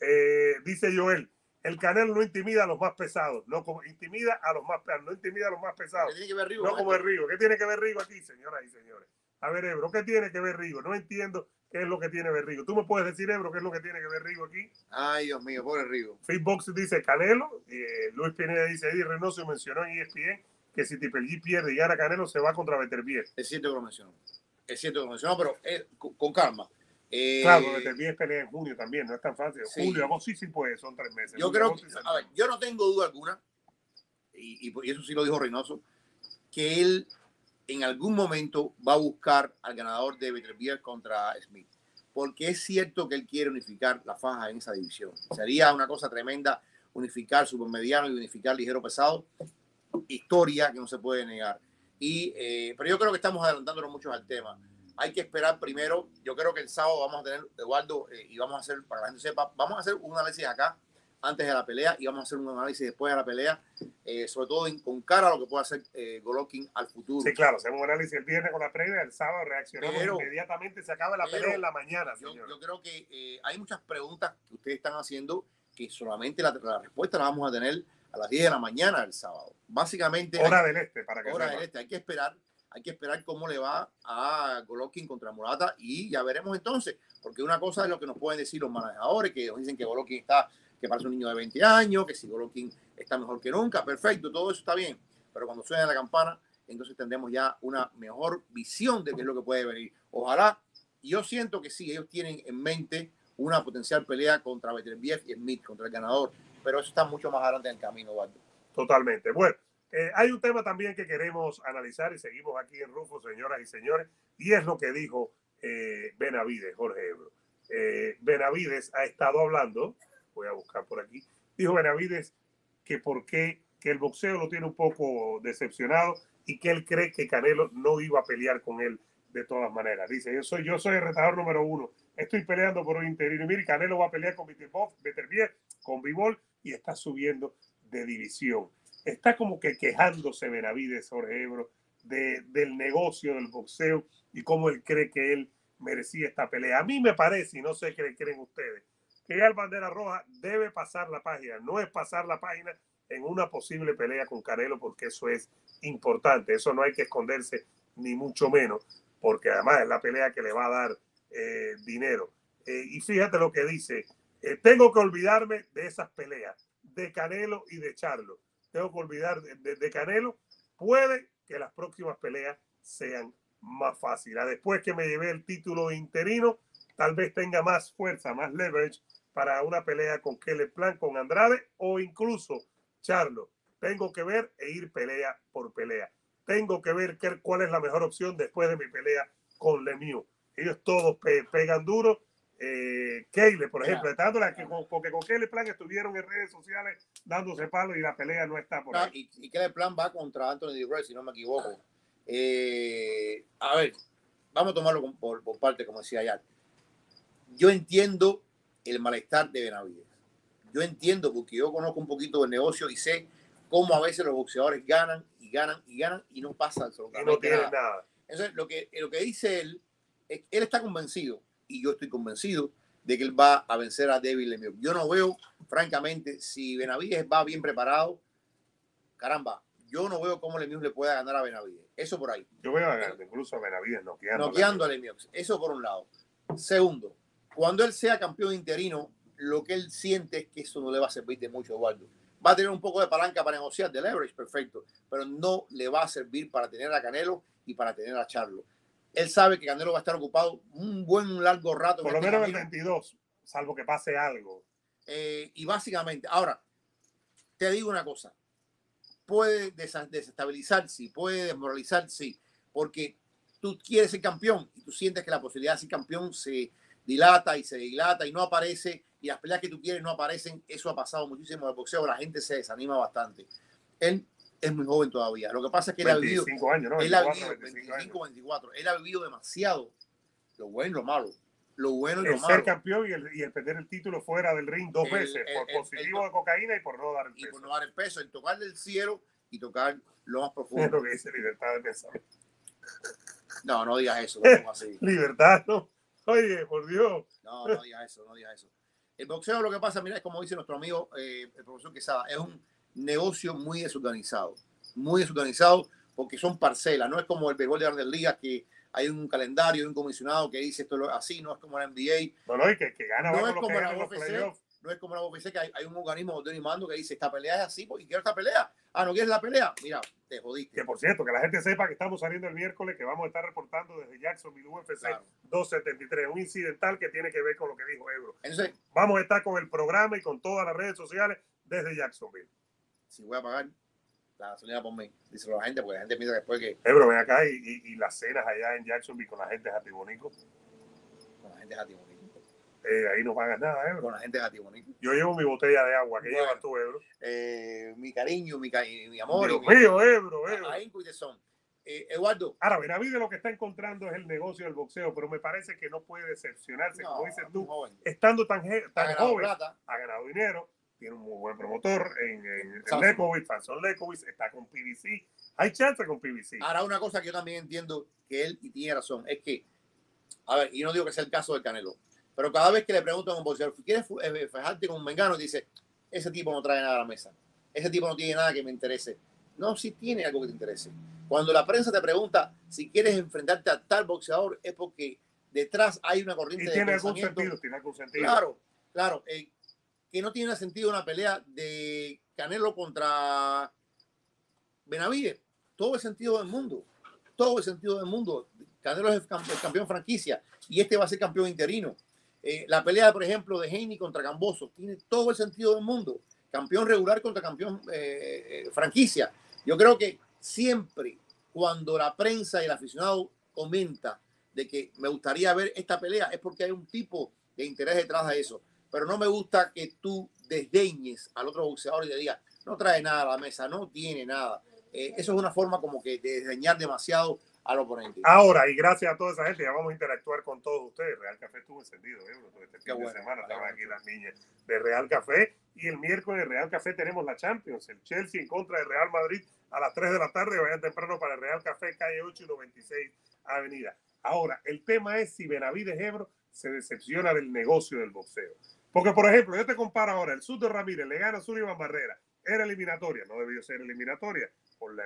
Eh, dice Joel, el Canelo no intimida a los más pesados, no como intimida a los más pesados, no intimida a los más
¿qué
pesados,
tiene que ver Rigo?
no como el? Rigo. ¿Qué tiene que ver Rigo aquí, señoras y señores? A ver, Ebro, ¿qué tiene que ver Rigo? No entiendo qué es lo que tiene que ver Rigo. ¿Tú me puedes decir, Ebro, qué es lo que tiene que ver Rigo aquí?
Ay, Dios mío, pobre Rigo.
Fitbox dice Canelo, eh, Luis Pineda dice Eddie Reynoso mencionó en ESPN que si G pierde y gana Canelo se va contra Beterbiev.
Es cierto que lo mencionó. Es cierto que lo mencionó, pero eh, con calma. Eh,
Claro, Beterbiev pelea en junio también, no es tan fácil.
Sí.
Julio, agosto sí, sí puede, son tres meses.
yo creo que, a ver, yo no tengo duda alguna, y, y eso sí lo dijo Reynoso, que él en algún momento va a buscar al ganador de Beterbiev contra Smith. Porque es cierto que él quiere unificar la faja en esa división. Sería una cosa tremenda unificar supermediano y unificar ligero pesado. Historia que no se puede negar. Y, eh, pero yo creo que estamos adelantándonos mucho al tema. Hay que esperar primero. Yo creo que el sábado vamos a tener, Eduardo, eh, y vamos a hacer, para que la gente sepa, vamos a hacer un análisis acá antes de la pelea y vamos a hacer un análisis después de la pelea, eh, sobre todo en- con cara a lo que puede hacer eh, Golovkin al futuro.
Sí, claro, hacemos un análisis el viernes con la previa, el sábado reaccionamos
Pero-
inmediatamente, se acaba la
pero
pelea en la mañana,
yo, yo creo que eh, hay muchas preguntas que ustedes están haciendo que solamente la, la respuesta la vamos a tener a las 10 de la mañana del sábado. Básicamente,
Hora
hay,
del este, para que
hora
sepa.
del este, hay que esperar, hay que esperar cómo le va a Golovkin contra Murata y ya veremos entonces, porque una cosa es lo que nos pueden decir los manejadores, que nos dicen que Golovkin está, que parece un niño de 20 años, que si Golovkin está mejor que nunca, perfecto, todo eso está bien, pero cuando suene la campana, entonces tendremos ya una mejor visión de qué es lo que puede venir. Ojalá, yo siento que sí, ellos tienen en mente una potencial pelea contra Beterbiev y Smith, contra el ganador, pero eso está mucho más adelante en el camino, Eduardo.
Totalmente. Bueno, eh, hay un tema también que queremos analizar y seguimos aquí en Rufo, señoras y señores, y es lo que dijo eh, Benavides, Jorge Ebro. Eh, Benavides ha estado hablando, voy a buscar por aquí, dijo Benavides que por qué que el boxeo lo tiene un poco decepcionado y que él cree que Canelo no iba a pelear con él de todas maneras. Dice, yo soy, yo soy el retador número uno, estoy peleando por un interino. Y mire, Canelo va a pelear con Beterbiev, con Bivol y está subiendo de división. Está como que quejándose Benavides, Jorge Ebro, de, del negocio del boxeo y cómo él cree que él merecía esta pelea. A mí me parece, y no sé qué creen ustedes, que ya el Bandera Roja debe pasar la página. No es pasar la página en una posible pelea con Canelo, porque eso es importante. Eso no hay que esconderse, ni mucho menos, porque además es la pelea que le va a dar eh, dinero. Eh, y fíjate lo que dice, eh, tengo que olvidarme de esas peleas, de Canelo y de Charlo. Tengo que olvidar de, de- Canelo. Puede que las próximas peleas sean más fáciles. Después que me llevé el título interino, tal vez tenga más fuerza, más leverage para una pelea con Kelly Plan, con Andrade o incluso Charlo. Tengo que ver e ir pelea por pelea. Tengo que ver qué- cuál es la mejor opción después de mi pelea con Lemieux. Ellos todos pe- pegan duro. Eh, Keyle, por ejemplo, a que con- porque con Kelly Plan estuvieron en redes sociales dándose palos y la pelea no está por
Ah,
ahí.
y, y plan va contra Anthony DeRoy, si no me equivoco. Eh, a ver, vamos a tomarlo con- por, por parte, como decía ayer. Yo entiendo el malestar de Benavides. Yo entiendo porque yo conozco un poquito del negocio y sé cómo a veces los boxeadores ganan y ganan y ganan y no pasa
Y no
absolutamente
tiene
nada.
nada.
Entonces, lo que, lo que dice él, él está convencido, y yo estoy convencido, de que él va a vencer a David Lemieux. Yo no veo, francamente, si Benavides va bien preparado, caramba, yo no veo cómo Lemieux le pueda ganar a Benavides. Eso por ahí.
Yo veo a, incluso a Benavides noqueando.
Noqueando a Lemieux. Eso por un lado. Segundo, cuando él sea campeón interino, lo que él siente es que eso no le va a servir de mucho, Eduardo. Va a tener un poco de palanca para negociar de leverage, perfecto, pero no le va a servir para tener a Canelo y para tener a Charlo. Él sabe que Canelo va a estar ocupado un buen largo rato.
Por lo
este
menos el
camino.
22, salvo que pase algo.
Eh, y básicamente, ahora, te digo una cosa, puede desestabilizar, sí, puede desmoralizar, sí, porque tú quieres ser campeón y tú sientes que la posibilidad de ser campeón se dilata y se dilata y no aparece y las peleas que tú quieres no aparecen, eso ha pasado muchísimo en el boxeo, la gente se desanima bastante. Él es muy joven todavía, lo que pasa es que él ha vivido,
25 años, ¿no?
él ha
24,
vivido
25 años.
25, 24, él ha vivido demasiado, lo bueno y lo malo, lo bueno y lo
El
malo.
ser campeón y el, y el perder el título fuera del ring dos
El-
veces
el-
por
el-
positivo
el-
de cocaína y por no dar el
y
peso.
por no dar el peso, en tocar del cielo y tocar lo más
Es
profundo.
lo que dice libertad de pensar.
No, no digas eso, no así.
Libertad, ¿no? Oye, por Dios.
No, no digas eso, no digas eso. El boxeo lo que pasa, mira, es como dice nuestro amigo eh, el profesor Quesada, es un negocio muy desorganizado, muy desorganizado porque son parcelas, no es como el béisbol de grandes ligas que hay un calendario, hay un comisionado que dice esto así, no es como la NBA,
No, no, y que, que gana
No es
que
como la UFC. no es como la UFC que hay, hay un organismo de mando que dice esta pelea es así porque quiero esta pelea. Ah, ¿no quieres la pelea? Mira, te jodiste.
Que por cierto, que la gente sepa que estamos saliendo el miércoles, que vamos a estar reportando desde Jacksonville UFC
Claro.
273, un incidental que tiene que ver con lo que dijo Ebro.
Entonces,
Vamos a estar con el programa y con todas las redes sociales desde Jacksonville.
Si voy a pagar la gasolina por mí, dice la gente, porque la gente piensa después que
Ebro, ven acá y, y- y las cenas allá en Jacksonville con la gente de Jatibonico.
con la gente es Jatibonico.
Eh, ahí no pagas nada, Ebro.
Con la gente es Jatibonico.
Yo llevo mi botella de agua. ¿Qué
Bueno.
llevas tú, Ebro?
Eh, mi cariño, mi, cari- mi amor.
Dios mío, Ebro, Ebro.
y tesón. Eh, Eduardo,
Ahora, Benavides lo que está encontrando es el negocio del boxeo, pero me parece que no puede decepcionarse,
no,
como dices tú,
joven.
estando tan, tan joven,
plata.
ha ganado dinero, tiene un muy buen promotor en, en, en
Samson.
Lekowitz, Samson Lekowitz, está con PBC. Hay chance con PBC.
Ahora, una cosa que yo también entiendo que él y tiene razón es que, a ver, y no digo que sea el caso del Canelo, pero cada vez que le preguntan a un boxeador, ¿quieres fu- eh, fajarte con un mengano? Dice, ese tipo no trae nada a la mesa. Ese tipo no tiene nada que me interese. No, sí tiene algo que te interese. Cuando la prensa te pregunta si quieres enfrentarte a tal boxeador, es porque detrás hay una corriente
y
de
tiene algún
pensamiento.
sentido, tiene algún sentido.
Claro, claro. eh, que no tiene sentido una pelea de Canelo contra Benavides. Todo el sentido del mundo. Todo el sentido del mundo. Canelo es campeón franquicia y este va a ser campeón interino. Eh, la pelea, por ejemplo, de Haney contra Gamboso tiene todo el sentido del mundo. Campeón regular contra campeón eh, eh, franquicia. Yo creo que siempre cuando la prensa y el aficionado comenta de que me gustaría ver esta pelea es porque hay un tipo de interés detrás de eso. Pero no me gusta que tú desdeñes al otro boxeador y le digas, no trae nada a la mesa, no tiene nada. Eh, eso es una forma como que de desdeñar demasiado al oponente.
Ahora, y gracias a toda esa gente, ya vamos a interactuar con todos ustedes. Real Café estuvo encendido, ¿eh? Todo este fin
bueno,
de semana estaban aquí las niñas de Real Café. Y el miércoles Real Café tenemos la Champions, el Chelsea en contra de Real Madrid a las 3 de la tarde. Vayan temprano para el Real Café, calle 8 y 96 Avenida. Ahora, el tema es si Benavides Ebro se decepciona del negocio del boxeo. Porque, por ejemplo, yo te comparo ahora, el Suto Ramírez le gana a Sullivan Barrera. Era eliminatoria, no debió ser eliminatoria,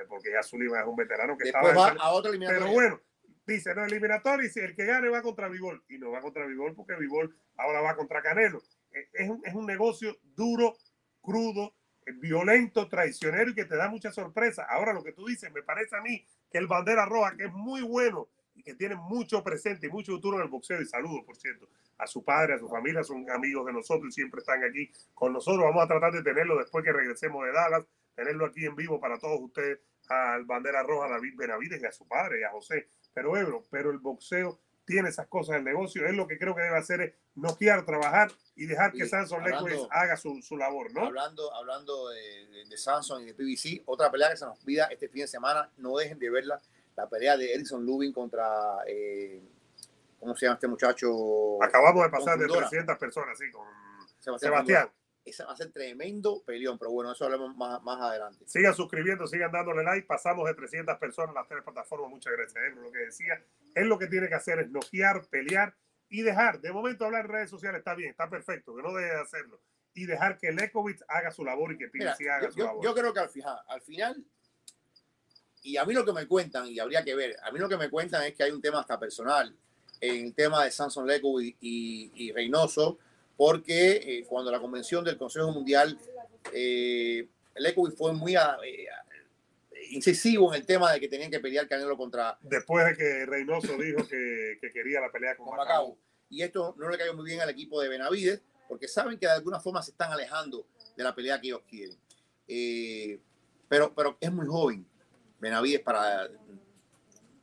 porque ya Sullivan es un veterano que
Después
estaba...
va a otra eliminatoria.
pero bueno, dice, no, eliminatoria, y si el que gane va contra Vivol. Y no va contra Vivol porque Vivol ahora va contra Canelo. Eh, Es un, es un negocio duro, crudo, eh, violento, traicionero y que te da mucha sorpresa. Ahora lo que tú dices, me parece a mí que el Bandera Roja, que es muy bueno y que tiene mucho presente y mucho futuro en el boxeo, y saludo, por cierto, a su padre, a su familia, son amigos de nosotros siempre están aquí con nosotros. Vamos a tratar de tenerlo después que regresemos de Dallas, tenerlo aquí en vivo para todos ustedes, al Bandera Roja, a David Benavides y a su padre y a José. Pero Ebro, pero el boxeo tiene esas cosas del negocio. Él lo que creo que debe hacer es noquear, trabajar y dejar que
Sí,
Samson
hablando-
Lekowitz haga su, su labor, ¿no?
Hablando, hablando de, de- de Samsung y de PBC, otra pelea que se nos olvida este fin de semana, no dejen de verla, la pelea de Edison Lubin contra, eh, ¿cómo se llama este muchacho?
Acabamos de pasar de
Confundora.
300 personas, sí, con
Sebastián.
Sebastián.
Ese va a ser tremendo peleón, pero bueno, eso hablamos más, más adelante.
Sigan suscribiendo, sigan dándole like. Pasamos de 300 personas en las tres plataformas. Muchas gracias, Ebro. Lo que decía, él lo que tiene que hacer es noquear, pelear y dejar. De momento hablar en redes sociales está bien, está perfecto, que no deje de hacerlo. Y dejar que Lekowitz haga su labor y que PBC haga
yo,
su labor.
yo creo que al, al final, y a mí lo que me cuentan, y habría que ver, a mí lo que me cuentan es que hay un tema hasta personal en el tema de Samson Leco y, y, y Reynoso, porque eh, cuando la convención del Consejo Mundial, eh, Leco fue muy a- eh, incisivo en el tema de que tenían que pelear Canelo contra
Después de que Reynoso dijo que, que quería la pelea con
con
Macao.
Macao. Y esto no le cayó muy bien al equipo de Benavides, porque saben que de alguna forma se están alejando de la pelea que ellos quieren. Eh, pero, pero es muy joven Benavides para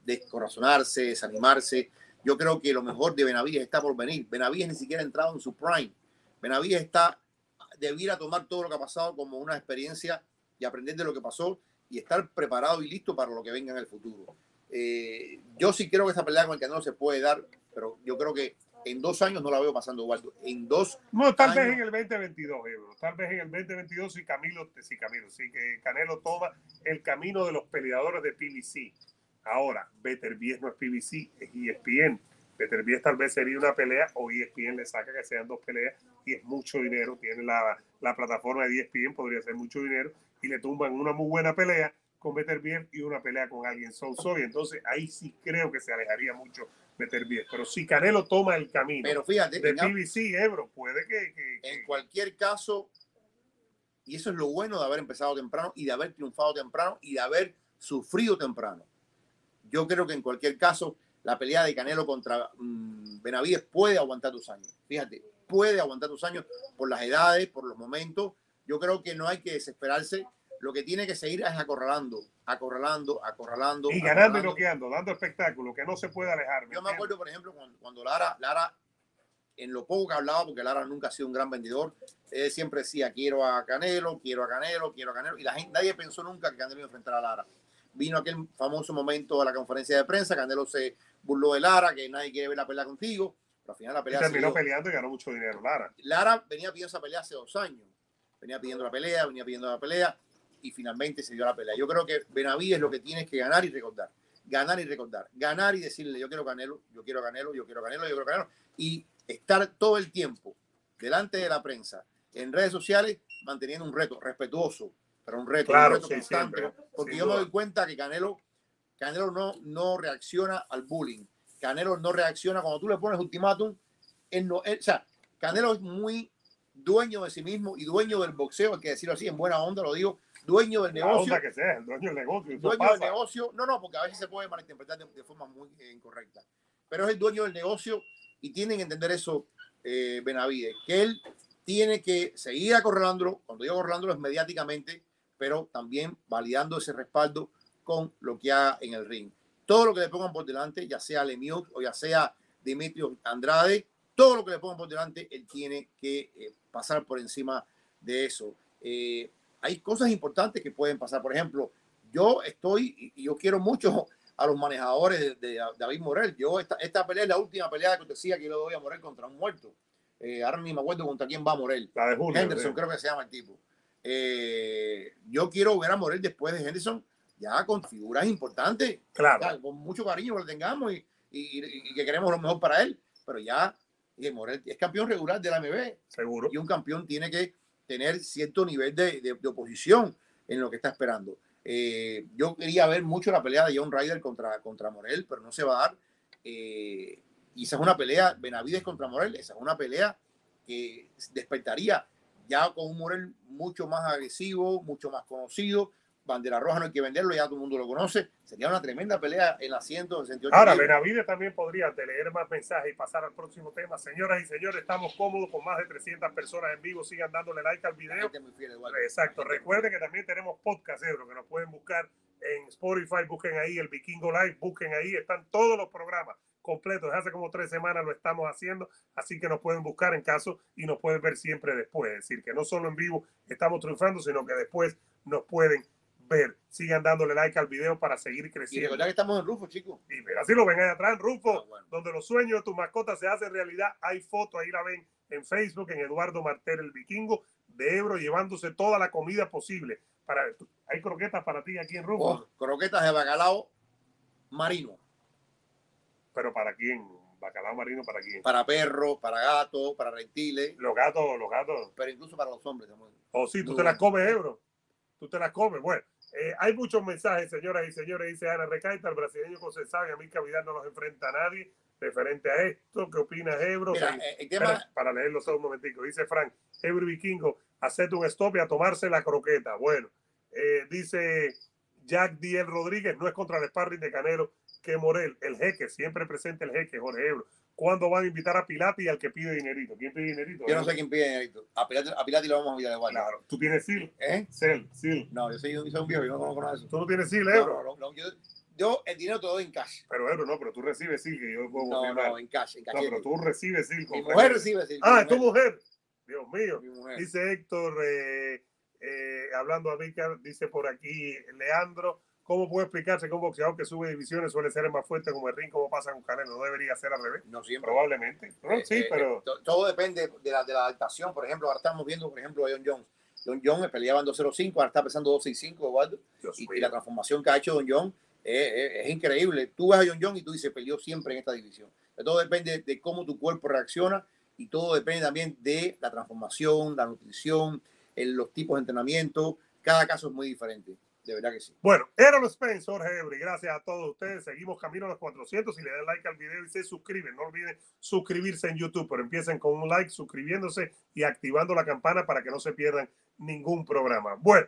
descorazonarse, desanimarse. Yo creo que lo mejor de Benavides está por venir. Benavides ni siquiera ha entrado en su prime. Benavides está, debiera tomar todo lo que ha pasado como una experiencia y aprender de lo que pasó y estar preparado y listo para lo que venga en el futuro. Eh, yo sí creo que esa pelea con el Canelo se puede dar, pero yo creo que en dos años no la veo pasando Waldo. En dos,
No, tal vez
años.
en el 2022, Ebro. Tal vez en el 2022 si Camilo, si Camilo, sí que Canelo toma el camino de los peleadores de PBC. Ahora, Beterbiev no es PBC, es ESPN. Beterbiev tal vez sería una pelea o ESPN le saca que sean dos peleas y es mucho dinero. Tiene la, la plataforma de ESPN, podría ser mucho dinero y le tumban una muy buena pelea con Beterbiev y una pelea con alguien so y entonces ahí sí creo que se alejaría mucho Beterbiev. Pero si Canelo toma el camino
pero fíjate,
de PBC, Ebro, puede que, que- que-
en cualquier caso, y eso es lo bueno de haber empezado temprano y de haber triunfado temprano y de haber sufrido temprano. Yo creo que en cualquier caso, la pelea de Canelo contra mm, Benavides puede aguantar dos años. Fíjate, puede aguantar dos años por las edades, por los momentos. Yo creo que no hay que desesperarse. Lo que tiene que seguir es acorralando, acorralando, acorralando.
y ganando y noqueando, dando espectáculo, que no se puede alejar. ¿me
Yo me acuerdo, por ejemplo, cuando, cuando Lara, Lara, en lo poco que hablaba, porque Lara nunca ha sido un gran vendedor, él siempre decía, quiero a Canelo, quiero a Canelo, quiero a Canelo, y la gente, nadie pensó nunca que Canelo iba a enfrentar a Lara. Vino aquel famoso momento de la conferencia de prensa, Canelo se burló de Lara, que nadie quiere ver la pelea contigo, pero al final la
Y
pelea
terminó
se dio.
peleando y ganó mucho dinero, Lara.
Lara venía pidiendo esa pelea hace dos años. Venía pidiendo la pelea, venía pidiendo la pelea y finalmente se dio la pelea. Yo creo que Benavides lo que tiene es que ganar y recordar. Ganar y recordar. Ganar y decirle, yo quiero Canelo, yo quiero Canelo, yo quiero Canelo, yo quiero Canelo. Y estar todo el tiempo delante de la prensa, en redes sociales, manteniendo un reto respetuoso, pero un reto,
Claro,
un reto
sí,
constante.
siempre,
porque yo me doy cuenta que Canelo, Canelo no, no reacciona al bullying. Canelo no reacciona cuando tú le pones ultimátum. Él no, él- o sea, Canelo es muy dueño de sí mismo y dueño del boxeo, hay que decirlo así, en buena onda lo digo, dueño del negocio,
onda que sea, el dueño del negocio.
dueño del negocio, no, no, porque a veces se puede malinterpretar de, de forma muy eh, incorrecta, pero es el dueño del negocio y tienen que entender eso eh, Benavides, que él tiene que seguir acorralándolo, cuando digo acorralándolo es mediáticamente, pero también validando ese respaldo con lo que haga en el ring. Todo lo que le pongan por delante, ya sea Lemieux o ya sea Dimitrio Andrade, todo lo que le pongan por delante, él tiene que eh, pasar por encima de eso. Eh, hay cosas importantes que pueden pasar. Por ejemplo, yo estoy y yo quiero mucho a los manejadores de, de David Morel. Yo esta, esta pelea es la última pelea de cortesía que yo le doy a Morel contra un muerto. Eh, ahora ni me acuerdo contra quién va Morel.
La de Julio.
Henderson creo que se llama el tipo. Eh, yo quiero ver a Morel después de Henderson ya con figuras importantes,
Claro.
ya, con mucho cariño que le tengamos y, y- que queremos lo mejor para él. Pero ya Morel es campeón regular de la MB
Seguro.
y un campeón tiene que tener cierto nivel de, de- de oposición en lo que está esperando. Eh, yo quería ver mucho la pelea de John Ryder contra, contra Morel, pero no se va a dar. Eh, y esa es una pelea, Benavides contra Morel, esa es una pelea que despertaría ya con un Morel mucho más agresivo, mucho más conocido. Bandera Roja no hay que venderlo, ya todo el mundo lo conoce. Sería una tremenda pelea en la 168.
Ahora. Benavides también podría leer más mensajes y pasar al próximo tema. Señoras y señores, estamos cómodos con más de 300 personas en vivo. Sigan dándole like al video.
fiel.
Exacto. Recuerden que también tenemos podcast, Ebro, que nos pueden buscar en Spotify. Busquen ahí el Vikingo Live. Busquen ahí. Están todos los programas completos. Hace como tres semanas lo estamos haciendo. Así que nos pueden buscar en caso y nos pueden ver siempre después. Es decir, que no solo en vivo estamos triunfando, sino que después nos pueden ver. Sigan dándole like al video para seguir
Y
creciendo.
recordad que estamos en Rufo, chicos.
Y mira, así lo ven ahí atrás, Rufo,
Ah, bueno.
donde los sueños de tu mascota se hacen realidad. Hay fotos, ahí la ven en Facebook, en Eduardo Martel, el vikingo de Ebro, llevándose toda la comida posible. Para, hay croquetas para ti aquí en Rufo,
Oh, croquetas de bacalao marino.
pero ¿para quién? Bacalao marino, ¿para quién?
Para perros, para gatos, para reptiles,
Los gatos, los gatos.
pero incluso para los hombres.
O si tú
Muy
te las comes, Ebro. Tú te las comes. Bueno, Eh, hay muchos mensajes, señoras y señores. Dice Ana Recaita, el brasileño José Sabe, a mí Cavidad no los enfrenta a nadie. Referente a esto, ¿qué opina Ebro?
Mira,
Sí,
eh, el tema,
Espera, para leerlo solo un momentico. Dice Frank, Ebro y Vikingo, hacete un stop y a tomarse la croqueta. Bueno, eh, dice Jack Diel Rodríguez, no es contra el sparring de Canelo que Morel, el jeque, siempre presente el jeque, Jorge Ebro. ¿Cuándo van a invitar a Pilati y al que pide dinerito? ¿Quién pide dinerito?
yo no sé quién pide dinerito. A Pilati, a Pilati lo vamos a olvidar igual.
Claro, tú tienes SIL,
¿Eh?
CEL, SIL.
No, yo soy, un- soy un viejo, yo no conozco nada de eso.
Tú no tienes SIL,
No,
Ebro.
no, no, no, yo, yo el dinero te lo doy en cash.
Pero Ebro, no, pero tú recibes SIL, que yo puedo
No,
confirmar.
no, en cash, en
No,
cash.
pero tú recibes SIL.
Mi mujer recibe sí,
Ah, es tu
mujer.
Dios mío.
mi mujer.
Dice Héctor, eh, eh, hablando a Vícar, dice por aquí Leandro, ¿cómo puede explicarse que un boxeador que sube divisiones suele ser el más fuerte como el ring, como pasa con Canelo? No debería ser al revés.
No siempre.
Probablemente. No,
Eh,
sí,
eh,
pero
eh, to- todo depende de la, de la adaptación. Por ejemplo, ahora estamos viendo, por ejemplo, a John Jones. John Jones peleaba en 205, ahora está pesando 265, Eduardo. Y, y la transformación que ha hecho Don John eh, es increíble. Tú ves a John John y tú dices, peleó siempre en esta división. Todo depende de cómo tu cuerpo reacciona y todo depende también de la transformación, la nutrición, el- los tipos de entrenamiento. Cada caso es muy diferente. De verdad que sí.
Bueno, era los Spence, Jorge Ebri. Gracias a todos ustedes. Seguimos camino a los 400. Y le den like al video y se suscriben. No olviden suscribirse en YouTube, pero empiecen con un like, suscribiéndose y activando la campana para que no se pierdan ningún programa. Bueno,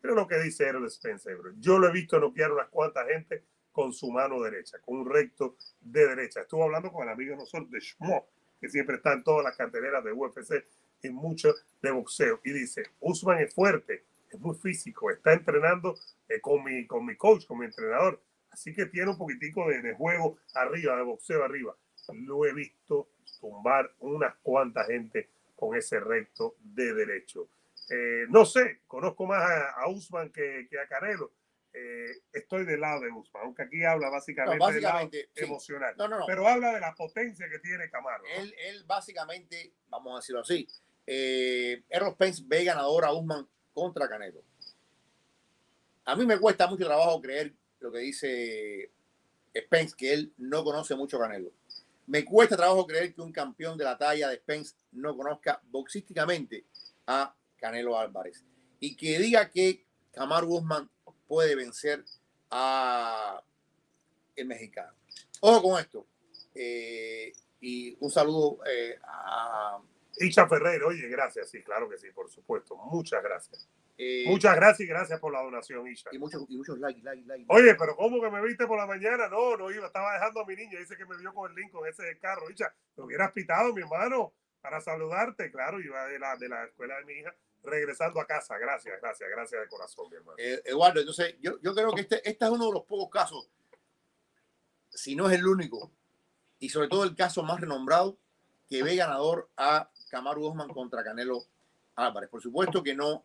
pero lo que dice Errol Spence, Ebro. Yo lo he visto noquear unas cuantas gente con su mano derecha, con un recto de derecha. Estuvo hablando con el amigo nosotros de Schmo, que siempre está en todas las carteleras de UFC y mucho de boxeo. Y dice, Usman es fuerte, es muy físico, está entrenando eh, con, mi, con mi coach, con mi entrenador. Así que tiene un poquitico de, de juego arriba, de boxeo arriba. Lo he visto tumbar unas cuantas gente con ese recto de derecho. Eh, no sé, conozco más a, a Usman que, que a Canelo. Eh, estoy del lado de Usman, aunque aquí habla básicamente,
No,
del lado
básicamente, sí.
emocional.
No, no, no.
Pero habla de la potencia que tiene Camaro.
Él, él básicamente, vamos a decirlo así, eh, Errol Spence ve ganador a Usman contra Canelo. A mí me cuesta mucho trabajo creer lo que dice Spence, que él no conoce mucho Canelo. Me cuesta trabajo creer que un campeón de la talla de Spence no conozca boxísticamente a Canelo Álvarez. Y que diga que Kamaru Usman puede vencer a el mexicano. Ojo con esto. Eh, y un saludo eh, a
Icha Ferreira, oye, gracias, sí, claro que sí, por supuesto. Muchas gracias.
eh,
Muchas gracias y gracias por la donación, Isha.
y muchos y muchos likes, likes, likes.
Oye, pero ¿cómo que me viste por la mañana? No, no iba, estaba dejando a mi niña, dice que me vio con el link con ese carro. Isha, me hubieras pitado, mi hermano, para saludarte. Claro, iba de la, de la escuela de mi hija, regresando a casa. Gracias, gracias, gracias de corazón, mi hermano.
Eh, Eduardo, entonces yo, yo creo que este, este es uno de los pocos casos, si no es el único, y sobre todo el caso más renombrado, que ve ganador a Kamaru Usman contra Canelo Álvarez. Por supuesto que no,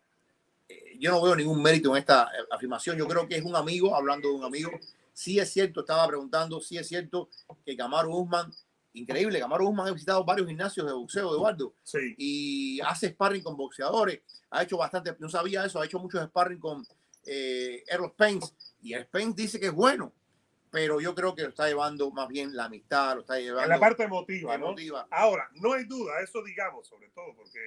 eh, yo no veo ningún mérito en esta eh, afirmación. Yo creo que es un amigo, hablando de un amigo. Sí es cierto, estaba preguntando, sí es cierto que Kamaru Usman, increíble, Kamaru Usman ha visitado varios gimnasios de boxeo, Eduardo,
Sí,
y hace sparring con boxeadores. Ha hecho bastante, no sabía eso, ha hecho muchos sparring con eh, Errol Spence. Y Spence dice que es bueno, pero yo creo que lo está llevando más bien la amistad, lo está llevando
en la parte emotiva, ¿no?
emotiva.
Ahora, no hay duda, eso digamos, sobre todo, porque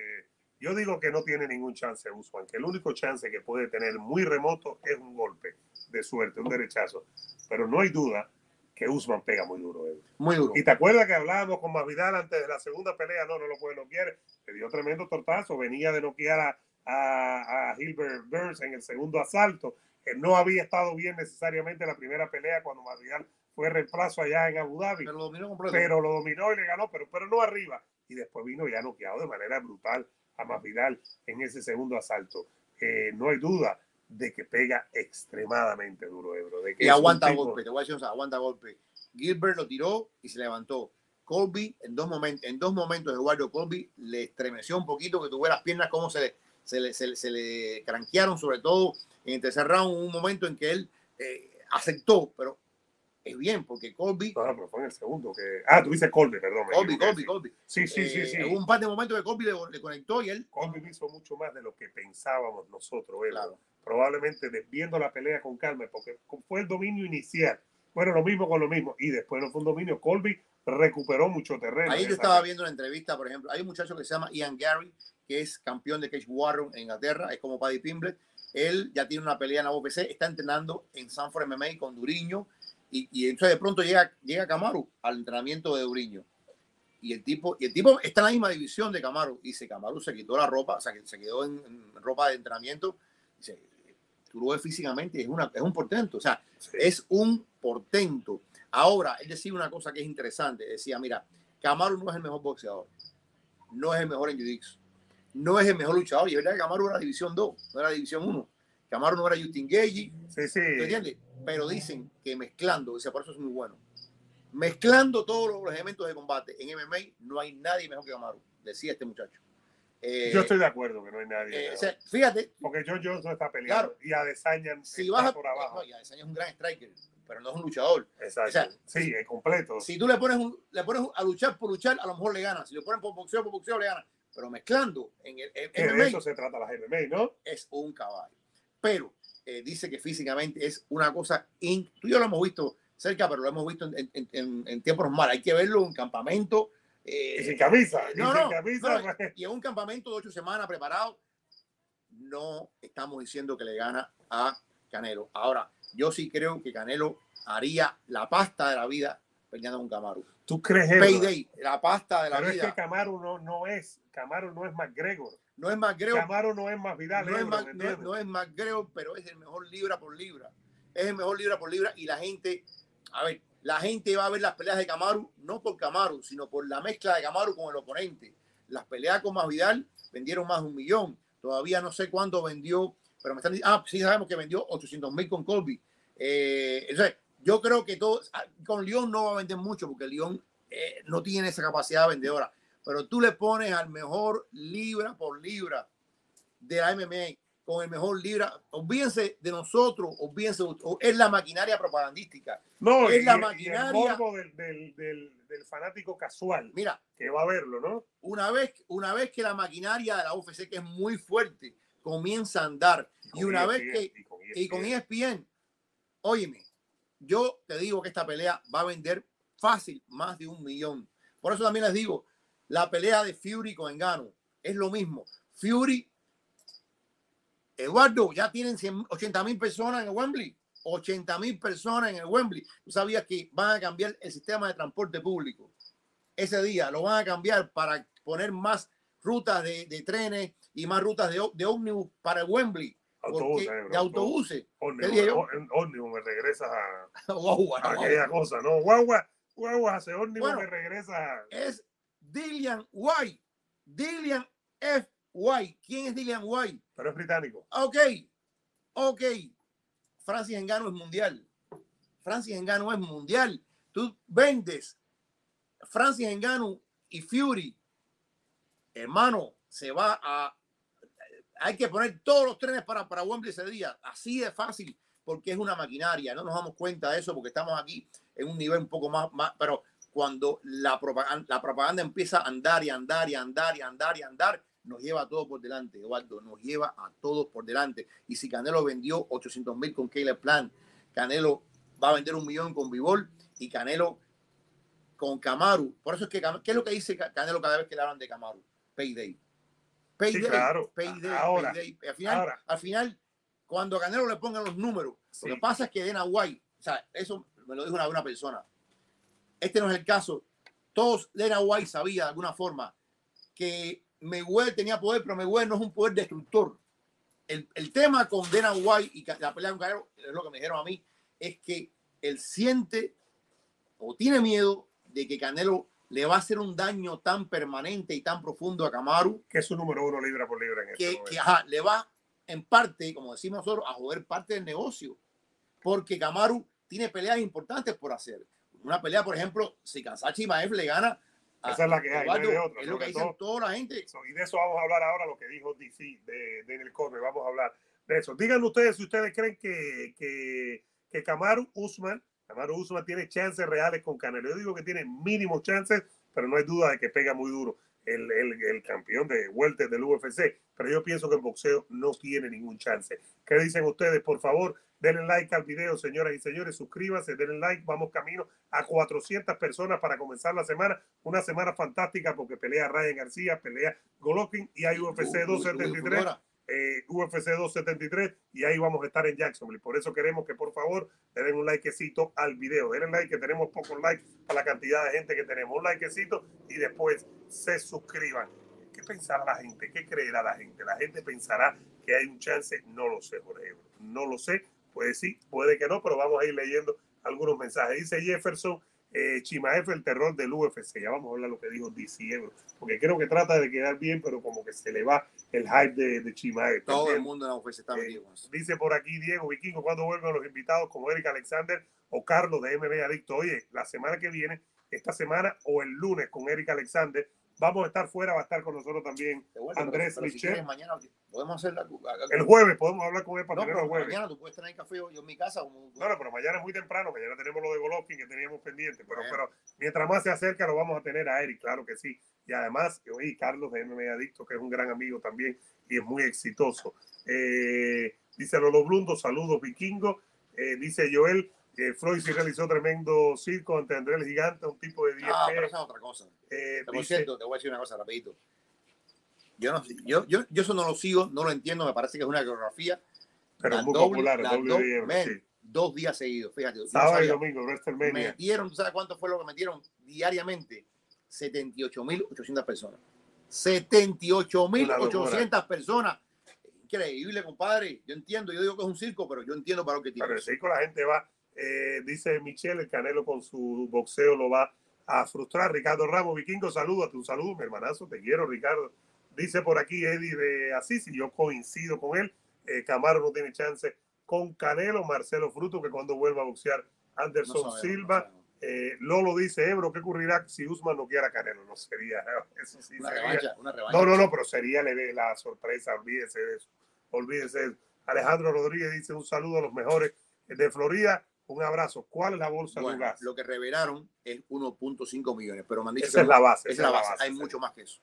yo digo que no tiene ningún chance Usman, que el único chance que puede tener muy remoto es un golpe de suerte, un derechazo. Pero no hay duda que Usman pega muy duro. eh.
Muy duro.
Y te acuerdas que hablábamos con Masvidal antes de la segunda pelea, no, no lo puede noquear, le dio tremendo tortazo, venía de noquear a, a, a Gilbert Burns en el segundo asalto, no había estado bien necesariamente en la primera pelea cuando Masvidal fue reemplazo allá en Abu Dhabi
Pero lo dominó
pero lo dominó y le ganó, pero, pero no arriba. Y después vino ya noqueado de manera brutal a Masvidal en ese segundo asalto. Eh, no hay duda de que pega extremadamente duro, Ebro. De que
y aguanta
tipo-
golpe, te voy a decir, una cosa, aguanta golpe. Gilbert lo tiró y se levantó. Colby en dos momentos, en dos momentos Eduardo Colby le estremeció un poquito que tuve las piernas como se le, se le, se le, se le cranquearon, sobre todo en el tercer round, un momento en que él eh, aceptó, pero es bien, porque Colby,
No, no, pero fue en el segundo que. Ah, tú dices Colby, perdón.
Colby, Colby,
sí.
Colby.
Sí, sí, sí,
eh,
sí.
Hubo un par de momentos que Colby le, le conectó y él,
Colby hizo mucho más de lo que pensábamos nosotros, Ebro.
claro,
Probablemente viendo la pelea con calma, porque fue el dominio inicial. Bueno, lo mismo con lo mismo. Y después no fue un dominio. Colby recuperó mucho terreno.
Ahí yo estaba
pelea.
viendo una entrevista, por ejemplo, hay un muchacho que se llama Ian Gary, que es campeón de Cage Warrior en Inglaterra, es como Paddy Pimblett, Él ya tiene una pelea en la UFC, está entrenando en Sanford MMA con Duriño y, y entonces de pronto llega, llega Camaro al entrenamiento de Duriño. Y el, tipo, y el tipo está en la misma división de Camaro. Dice, Camaro se quitó la ropa, o sea, que se quedó en, en ropa de entrenamiento. Dice, tú lo ves físicamente, es, una, es un portento, o sea, es un portento. Ahora, él decía una cosa que es interesante, decía, mira, Camaro no es el mejor boxeador, no es el mejor en jiu-jitsu, no es el mejor luchador, y es verdad que Camaro era división 2, no era división 1. Camaro no era Justin Gagey,
Sí, sí.
¿te entiendes? Pero dicen que mezclando, dice, por eso es muy bueno. Mezclando todos los elementos de combate en MMA, no hay nadie mejor que Camaro, decía este muchacho. Eh,
Yo estoy de acuerdo que no hay nadie.
eh,
mejor.
o sea, fíjate,
porque Joe Johnson está peleando
Claro.
y Adesanya
si
está
vas a,
por abajo.
no, y Adesanya es un gran striker, pero no es un luchador.
Exacto.
o sea,
sí, es completo.
Si tú le pones, un- le pones a luchar por luchar, a lo mejor le gana. Si le ponen por boxeo por boxeo, le gana. Pero mezclando en el
que de
MMA
eso se trata la MMA, ¿no?
es un caballo. Pero eh, dice que físicamente es una cosa. in- tú y yo lo hemos visto cerca, pero lo hemos visto en, en- en- en tiempos normales. Hay que verlo en campamento. eh,
Y sin camisa. y
no,
sin
no,
camisa.
no,
pues,
y en un campamento de ocho semanas preparado, no estamos diciendo que le gana a Canelo. Ahora, yo sí creo que Canelo haría la pasta de la vida peleando con Camaro.
¿Tú crees eso?
Payday, la pasta de la
Pero es
vida.
que Camaro no, no es. Camaro no es McGregor.
No es McGregor,
Camaro no es más Vidal.
no es,
Ebro,
Mac-
¿me
no, es-
entiendes?
no es McGregor, pero es el mejor libra por libra. Es el mejor libra por libra y la gente, a ver, la gente va a ver las peleas de Camaro no por Camaro, sino por la mezcla de Camaro con el oponente. Las peleas con Masvidal vendieron más de un millón. Todavía no sé cuándo vendió, pero me están diciendo, ah, sí sabemos que vendió 800 mil con Colby. Eh, entonces, yo creo que todo, ah, con León no va a vender mucho porque León eh, no tiene esa capacidad vendedora. Pero tú le pones al mejor libra por libra de la MMA con el mejor libra. Olvídense de nosotros, olvídense, es la maquinaria propagandística.
No,
es
y,
la
y el
maquinaria.
morbo del, del, del, del fanático casual
Mira,
que va a verlo, ¿no?
una vez, una vez que la maquinaria de la UFC, que es muy fuerte, comienza a andar, y, una vez
ESPN,
que,
y con
y con E
ESPN.
ESPN, óyeme, yo te digo que esta pelea va a vender fácil más de un millón. Por eso también les digo, la pelea de Fury con Engano es lo mismo. Fury, Eduardo, ya tienen 100 80 mil personas en el Wembley. 80 mil personas en el Wembley. Tú sabías que van a cambiar el sistema de transporte público. Ese día lo van a cambiar para poner más rutas de, de trenes y más rutas de, de ómnibus para el Wembley.
Autobuses, bro,
de autobuses.
Ómnibus, me regresas a,
Guau,
a
guau.
aquella cosa, ¿no? Guagua, guagua, hace ómnibus
Bueno.
me regresa.
Es Dillian White. Dillian F. White. ¿Quién es Dillian White?
Pero es británico.
Ok, ok. Francis Engano es mundial. Francis Engano es mundial. Tú vendes Francis Engano y Fury. Hermano, se va a. Hay que poner todos los trenes para, para Wembley ese día. Así de fácil, porque es una maquinaria. No nos damos cuenta de eso porque estamos aquí en un nivel un poco más. pero cuando la propaganda, empieza a andar y andar y andar y andar y andar, nos lleva a todos por delante, Eduardo, nos lleva a todos por delante. Y si Canelo vendió 800 mil con Caleb Plan, Canelo va a vender un millón con Vivol y Canelo con Camaru. Por eso es que, ¿qué es lo que dice Ca- Canelo cada vez que le hablan de Camaru? Payday. Payday.
claro.
Payday.
Ahora,
payday. Al final,
ahora.
al final, cuando a Canelo le pongan los números,
Sí.
lo que pasa es que Dana White, o sea, eso me lo dijo una, una persona. Este no es el caso. Todos, Dana White sabía de alguna forma que Mayweather tenía poder, pero Mayweather no es un poder destructor. El, el tema con Dana White y la pelea con Canelo, es lo que me dijeron a mí, es que él siente o tiene miedo de que Canelo le va a hacer un daño tan permanente y tan profundo a Kamaru
que es su número uno libra por libra en este
que, que, ajá, le va en parte, como decimos nosotros, a joder parte del negocio. Porque Kamaru tiene peleas importantes por hacer. Una pelea, por ejemplo, si Kansachi Maef le gana. a-
Esa es la que hay, no hay
Eduardo,
de otra,
Es lo que dicen
todo-
toda la gente.
Y de eso vamos a hablar ahora, lo que dijo DC de, de el Corner. Vamos a hablar de eso. Díganme ustedes si ustedes creen que, que, que Kamaru Usman, Kamaru Usman tiene chances reales con Canelo. Yo digo que tiene mínimos chances, pero no hay duda de que pega muy duro el, el, el campeón de welter del UFC. Pero yo pienso que en boxeo no tiene ningún chance. ¿Qué dicen ustedes? Por favor, denle like al video, señoras y señores. Suscríbanse, denle like. Vamos camino a 400 personas para comenzar la semana. Una semana fantástica porque pelea Ryan García, pelea Golovkin y hay UFC
Uy, uy, uy,
273. Eh, UFC 273 y ahí vamos a estar en Jacksonville. Por eso queremos que por favor le den un likecito al video. Denle like que tenemos pocos likes para la cantidad de gente que tenemos. Un likecito y después se suscriban. ¿Qué pensará la gente? ¿Qué creerá la gente? La gente pensará que hay un chance. No lo sé, ejemplo. No lo sé. Puede sí, puede que no, pero vamos a ir leyendo algunos mensajes. Dice Jefferson, eh, Chimaef, el terror del UFC. Ya vamos a hablar lo que dijo DC Ebro, porque creo que trata de quedar bien, pero como que se le va el hype de, de Chimaef.
Todo el mundo en la UFC está
Eh. Dice por aquí Diego Vikingo, cuando vuelven los invitados como Eric Alexander o Carlos de MB Adicto? Oye, la semana que viene, esta semana o el lunes con Eric Alexander, vamos a estar fuera, va a estar con nosotros también Andrés
pero
Michel.
mañana podemos hacer la,
el jueves. Podemos hablar con él para
No,
tenerlo
pero
el jueves.
mañana tú puedes tener café yo en mi casa. Como,
No, no, pero mañana es muy temprano, mañana tenemos lo de Golovkin que teníamos pendiente, pero,
Bueno.
pero mientras más se acerca lo vamos a tener a Eric, claro que sí. Y además, oye, Carlos de MMA Adicto, que es un gran amigo también y es muy exitoso. Eh, dice Lolo Blundo, saludos vikingo. Eh, dice Joel, eh, Freud sí realizó tremendo circo ante André el Gigante, un tipo de 10
ah, pero esa es otra cosa.
Eh,
Por
dice-
cierto, te voy a decir una cosa rapidito. Yo, no, yo, yo, yo eso no lo sigo, no lo entiendo, me parece que es una coreografía.
pero es muy
doble-
popular, el
la do-
WWE,
man,
sí.
Dos días seguidos, fíjate. yo no
Sábado y
sabía.
domingo, WrestleMania.
metieron, ¿tú sabes cuánto fue lo que metieron diariamente? 78.800 personas. 78.800 personas. Increíble, compadre. Yo entiendo, yo digo que es un circo, pero yo entiendo para lo que tiene.
Pero sí, con la gente va, eh, dice Michelle, el Canelo con su boxeo lo va a frustrar. Ricardo Ramos, Vikingo, salúdate, un saludo, mi hermanazo, te quiero, Ricardo. Dice por aquí Eddie de Asís, y yo coincido con él. Eh, Camaro no tiene chance con Canelo, Marcelo Fruto, que cuando vuelva a boxear,
No
Anderson
sabemos,
Silva. Eh, Lolo dice, Ebro, ¿qué ocurrirá si Usman no quiera Canelo? No sería, eso sí
Una
sería-
revancha, una revancha.
no, no, no, pero sería la sorpresa, olvídese de eso. Olvídese de eso. Alejandro Rodríguez dice un saludo a los mejores de Florida. Un abrazo. ¿Cuál es la bolsa de
Bueno,
gas?
lo que revelaron es 1.5 millones, pero me han dicho
Esa
que
es la base.
esa es la base. Hay mucho más que eso.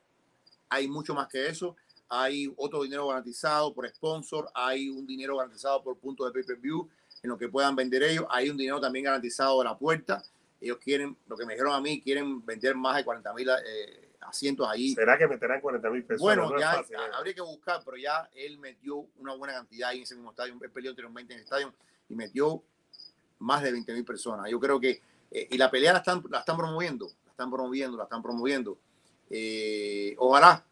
Hay mucho más que eso. Hay otro dinero garantizado por sponsor, hay un dinero garantizado por puntos de pay-per-view en lo que puedan vender ellos. Hay un dinero también garantizado de la puerta. Ellos quieren, lo que me dijeron a mí, quieren vender más de 40 mil eh, asientos ahí.
¿Será que meterán 40 mil pesos?
Bueno,
No
ya
fácil, ¿eh?
habría que buscar, pero ya él metió una buena cantidad ahí en ese mismo estadio. Él peleó anteriormente en el estadio y metió más de 20 mil personas. Yo creo que, eh, y la pelea la están, la están promoviendo, la están promoviendo, la están promoviendo. Eh, ojalá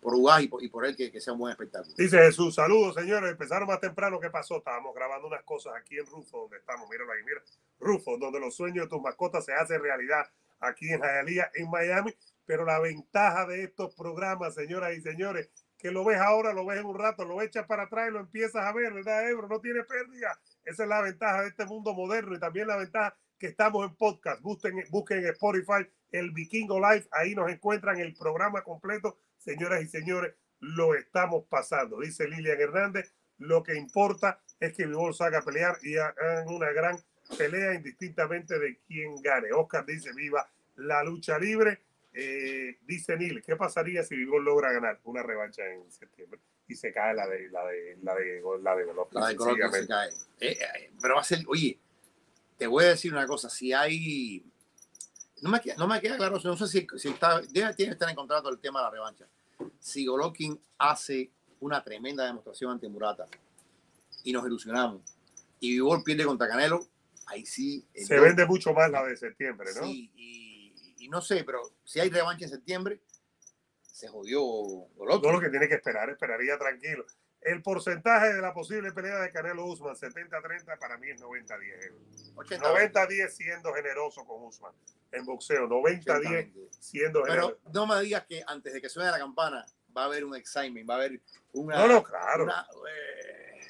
por Uruguay y por, él que, sea un buen espectáculo.
Dice Jesús, saludos señores, empezaron más temprano, ¿qué pasó? Estábamos grabando unas cosas aquí en Rufo, donde estamos, míralo ahí, mira, Rufo, donde los sueños de tus mascotas se hacen realidad aquí en Hialeah, en Miami, pero la ventaja de estos programas, señoras y señores, que lo ves ahora, lo ves en un rato, lo echas para atrás y lo empiezas a ver, ¿verdad, Ebro? No tiene pérdida. Esa es la ventaja de este mundo moderno y también la ventaja que estamos en podcast. Busquen, busquen en Spotify el Vikingo Live, ahí nos encuentran el programa completo. Señoras y señores, lo estamos pasando. Dice Lilian Hernández, lo que importa es que Vivol salga a pelear y hagan una gran pelea indistintamente de quién gane. Oscar dice, viva la lucha libre. Eh, dice Neil, ¿qué pasaría si Vivol logra ganar una revancha en septiembre? Y se cae la de la de la de la de Golovkin,
La de Golovkin se cae. Eh, eh, pero va a ser, oye, te voy a decir una cosa, si hay, no me, queda- no me queda claro, no sé si, si está, debe, tiene que estar en contrato el tema de la revancha. Si Golovkin hace una tremenda demostración ante Murata y nos ilusionamos y Vivol pierde contra Canelo, ahí sí.
Se vende mucho más la de septiembre, ¿no?
Sí, y, y no sé, pero si hay revancha en septiembre, se jodió Golovkin.
No lo que tiene que esperar, esperaría tranquilo. El porcentaje de la posible pelea de Canelo Usman, 70-30, para mí es 90-10.
80,
90-10 siendo generoso con Usman en boxeo, 90-10
ciertamente.
siendo generoso.
Pero no me digas que antes de que suene la campana va a haber un excitement, va a haber una,
No, no, claro.
una, eh,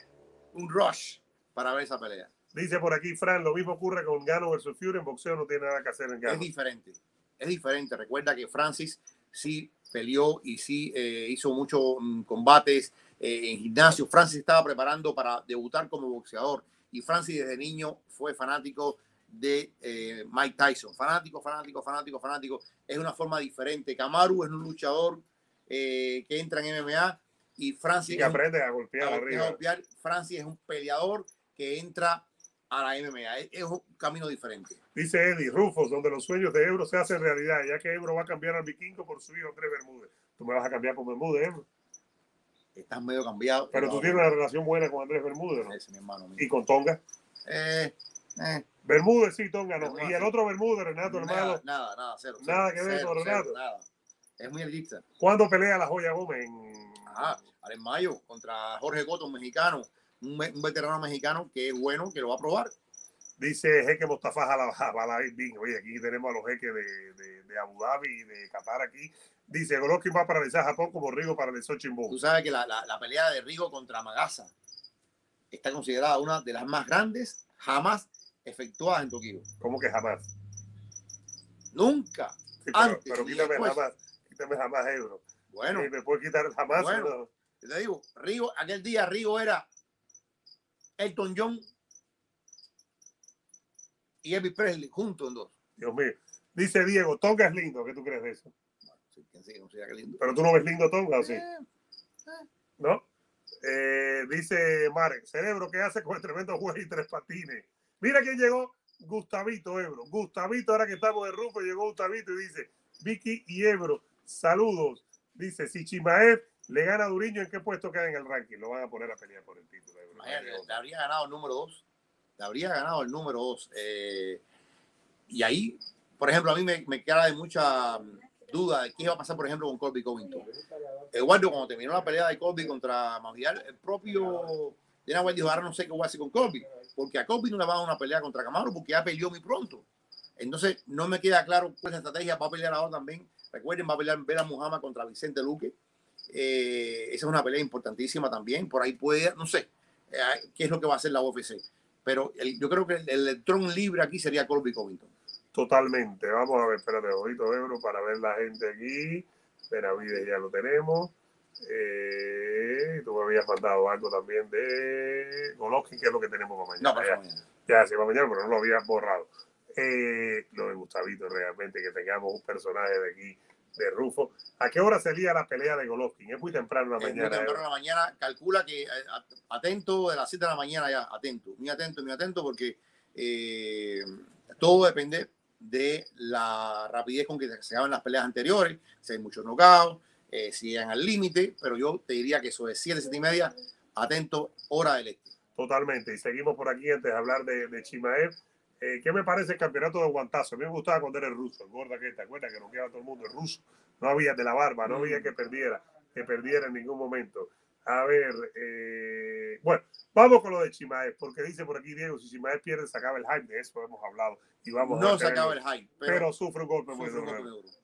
un rush para ver esa pelea.
Dice por aquí Fran, lo mismo ocurre con Gano versus Fury, en boxeo no tiene nada que hacer en
Es
Gano.
diferente, es diferente. Recuerda que Francis sí peleó y sí eh, hizo muchos mm, combates eh, en gimnasio. Francis estaba preparando para debutar como boxeador y Francis desde niño fue fanático de eh, Mike Tyson. Fanático, fanático, fanático, fanático. Es una forma diferente. Kamaru es un luchador que entra en MMA y Francis
Y que aprende a golpear
a golpear. Francis es un peleador que entra a la MMA. Es, un camino diferente.
Dice Eddie Rufos, donde los sueños de Ebro se hacen realidad, ya que Ebro va a cambiar al vikingo por su hijo Andrés Bermúdez. Tú me vas a cambiar por Bermúdez, Ebro.
estás medio cambiado.
Pero tú tienes una relación buena con Andrés Bermúdez, ¿no?
Ese, mi hermano mío.
Y con Tonga.
Eh, eh,
Bermúdez sí, Tonga no.
Bermúdez,
Y el otro Bermúdez, Renato,
nada,
hermano.
nada, nada, cero.
Nada
cero,
que ver con
cero,
Renato.
nada. Es muy elitista.
¿Cuándo pelea la Joya Gómez? En...
Ajá, ahora en mayo contra Jorge Coto, un mexicano, un, un veterano mexicano que es bueno, que lo va a probar.
Dice Jeque Mostafa Jala- Jabalain Bin. Oye, aquí tenemos a los jeques de, de, Abu Dhabi y de Qatar aquí. Dice Golovkin va a paralizar a Japón como Rigo paralizó Chimbo.
Tú sabes que la, la- pelea de Rigo contra Magasa está considerada una de las más grandes jamás efectuadas en Tokio.
¿Cómo que jamás?
Nunca.
Pero,
Antes
pero
y
quítame jamás. Quítame jamás euro.
Bueno,
Sí, me puede quitar jamás.
Bueno.
¿no?
te digo, Rigo, aquel día Rigo era Elton John y Elvis Presley juntos en dos.
Dios mío. Dice Diego, Tonga es lindo. ¿Qué tú crees de eso?
Sí, quién sabe, no qué lindo.
Pero tú no ves lindo Tonga, ¿o sí?
Eh,
¿No? Eh, dice Marek, cerebro, ¿qué hace con el tremendo juez y tres patines? Mira quién llegó, Gustavito Ebro. Gustavito, ahora que estamos de Rufo, llegó Gustavito y dice, Vicky y Ebro, saludos. Dice, si Chimaev le gana a Duriño, ¿en qué puesto queda en el ranking? Lo van a poner a pelear por el título.
Imagínate, te habría ganado el número dos. Te habría ganado el número dos. Eh, y ahí, por ejemplo, a mí me, me queda de mucha duda de qué iba a pasar, por ejemplo, con Colby Covington. Eduardo, cuando terminó la pelea de Colby contra Masvidal, el propio Dana White dijo, ahora no sé qué voy a hacer con Colby, porque a Colby no le va a dar una pelea contra Camaro porque ya peleó muy pronto. Entonces, no me queda claro cuál es la estrategia. Va a pelear ahora también. Recuerden, va a pelear Vera Muhammad contra Vicente Luque. Eh, esa es una pelea importantísima también. Por ahí puede, no sé, eh, qué es lo que va a hacer la UFC. Pero el- yo creo que el, el electrón libre aquí sería Colby Covington.
Totalmente. Vamos a ver, espérate, ojito, Ebro, para ver la gente aquí. Benavides ya lo tenemos. Eh, tú me habías mandado algo también de Golovkin, que es lo que tenemos para mañana.
No,
Ya.
favor.
Ya, sí, para mañana, pero no lo había borrado. Eh, lo de Gustavito, realmente, que tengamos un personaje de aquí, de Rufo. ¿A qué hora sería la pelea de Golovkin? Es muy temprano en la
muy
mañana.
temprano
eh.
en la mañana, calcula que eh, a- atento de las 7 de la mañana ya, atento, muy atento, muy atento, porque eh, todo depende de la rapidez con que se hagan las peleas anteriores, si hay muchos knockouts, eh, si llegan al límite, pero yo te diría que eso es 7, 7 y media, atento, hora del este.
Totalmente. Y seguimos por aquí antes de hablar de, de Chimaev. Eh, ¿Qué me parece el campeonato de guantazo? A mí me gustaba cuando era el ruso, el gorda que te acuerdas que no quedaba todo el mundo, el ruso. No había de la barba, no había que perdiera, que perdiera en ningún momento. A ver, eh, bueno, vamos con lo de Chimaev, porque dice por aquí Diego, si Chimaev pierde, se acaba el hype, de eso hemos hablado. Y vamos a
No se acaba el hype,
pero,
pero,
sufre un golpe muy duro.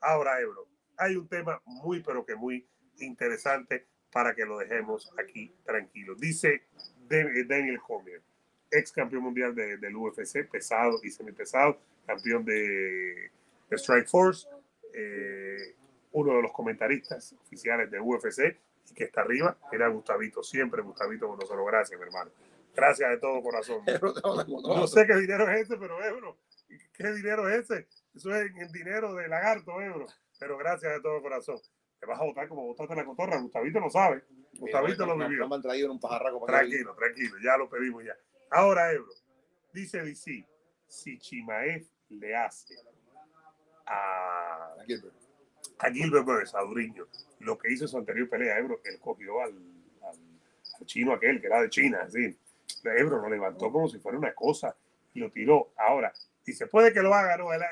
Ahora, Ebro, hay un tema muy, pero que muy interesante para que lo dejemos aquí tranquilo. Dice Daniel Cormier, ex campeón mundial de- del UFC, pesado y semipesado, campeón de, de Strike Force, eh, uno de los comentaristas oficiales de UFC y que está arriba era Gustavito, siempre Gustavito con nosotros. Gracias, mi hermano. Gracias de todo corazón. No sé qué dinero es ese, pero Ebro, ¿qué dinero es ese? Eso es el dinero de lagarto, Ebro. Pero gracias de todo corazón. Te vas a votar como votaste la cotorra. Gustavito lo sabe. Gustavito lo vivió.
No me han traído en un pajarraco para
Tranquilo, tranquilo, ya lo pedimos ya. Ahora, Ebro, dice DC, si Chimaev le hace a, a Gilbert Burns, a Duriño, lo que hizo en su anterior pelea, Ebro, él cogió al, al, al chino aquel, que era de China, así. Ebro lo levantó como si fuera una cosa y lo tiró. Ahora, dice, puede que lo haga, no, él,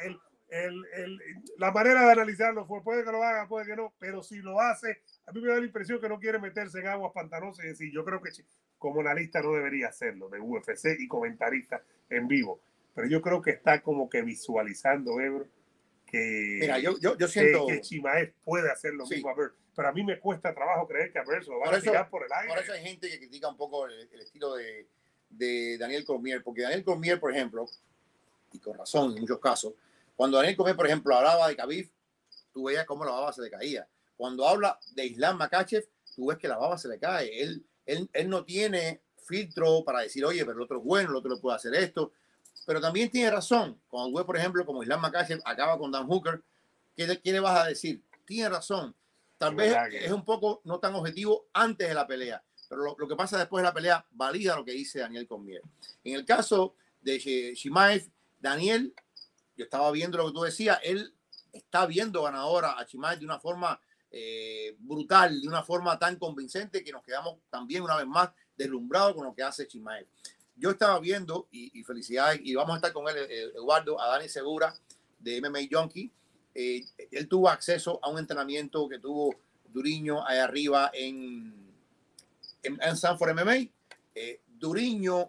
él- él- la manera de analizarlo fue, puede que lo haga, puede que no, pero si lo hace, a mí me da la impresión que no quiere meterse en aguas pantanosas y decir, yo creo que como analista no debería hacerlo, de UFC y comentarista en vivo, pero yo creo que está como que visualizando, Ebro, que,
Mira, yo, yo, yo
que,
siento...
que Chimaev puede hacer lo
Sí.
mismo a pero a mí me cuesta trabajo creer que a Burns lo va
Por
a tirar por el aire.
Por eso hay gente que critica un poco el, el estilo de, de Daniel Cormier, porque Daniel Cormier, por ejemplo, y con razón en muchos casos, cuando Daniel Cormier, por ejemplo, hablaba de Khabib, tú veías cómo la baba se le caía. Cuando habla de Islam Makachev, tú ves que la baba se le cae. Él, él, él no tiene filtro para decir, oye, pero el otro es bueno, el otro le puede hacer esto. Pero también tiene razón. Cuando ves, por ejemplo, como Islam Makachev acaba con Dan Hooker, ¿qué, qué le vas a decir? Tiene razón. Tal vez es un poco no tan objetivo antes de la pelea, pero lo, lo que pasa después de la pelea valida lo que dice Daniel Cormier. En el caso de Shi- Shimaev, Daniel, yo estaba viendo lo que tú decías, él está viendo ganadora a Chimaev de una forma eh, brutal, de una forma tan convincente que nos quedamos también una vez más deslumbrados con lo que hace Chimaev. Yo estaba viendo, y, y felicidades, y vamos a estar con él, eh, Eduardo, a Dani Segura de MMA Junkie. Eh, él tuvo acceso a un entrenamiento que tuvo Duriño ahí arriba en, en, Sanford MMA. Eh, Duriño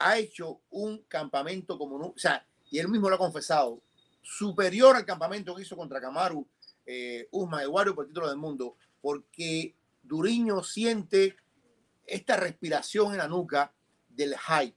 ha hecho un campamento como o sea, y él mismo lo ha confesado, superior al campamento que hizo contra Kamaru, eh, Usman Eduardo por el título del mundo, porque Duriño siente esta respiración en la nuca del hype.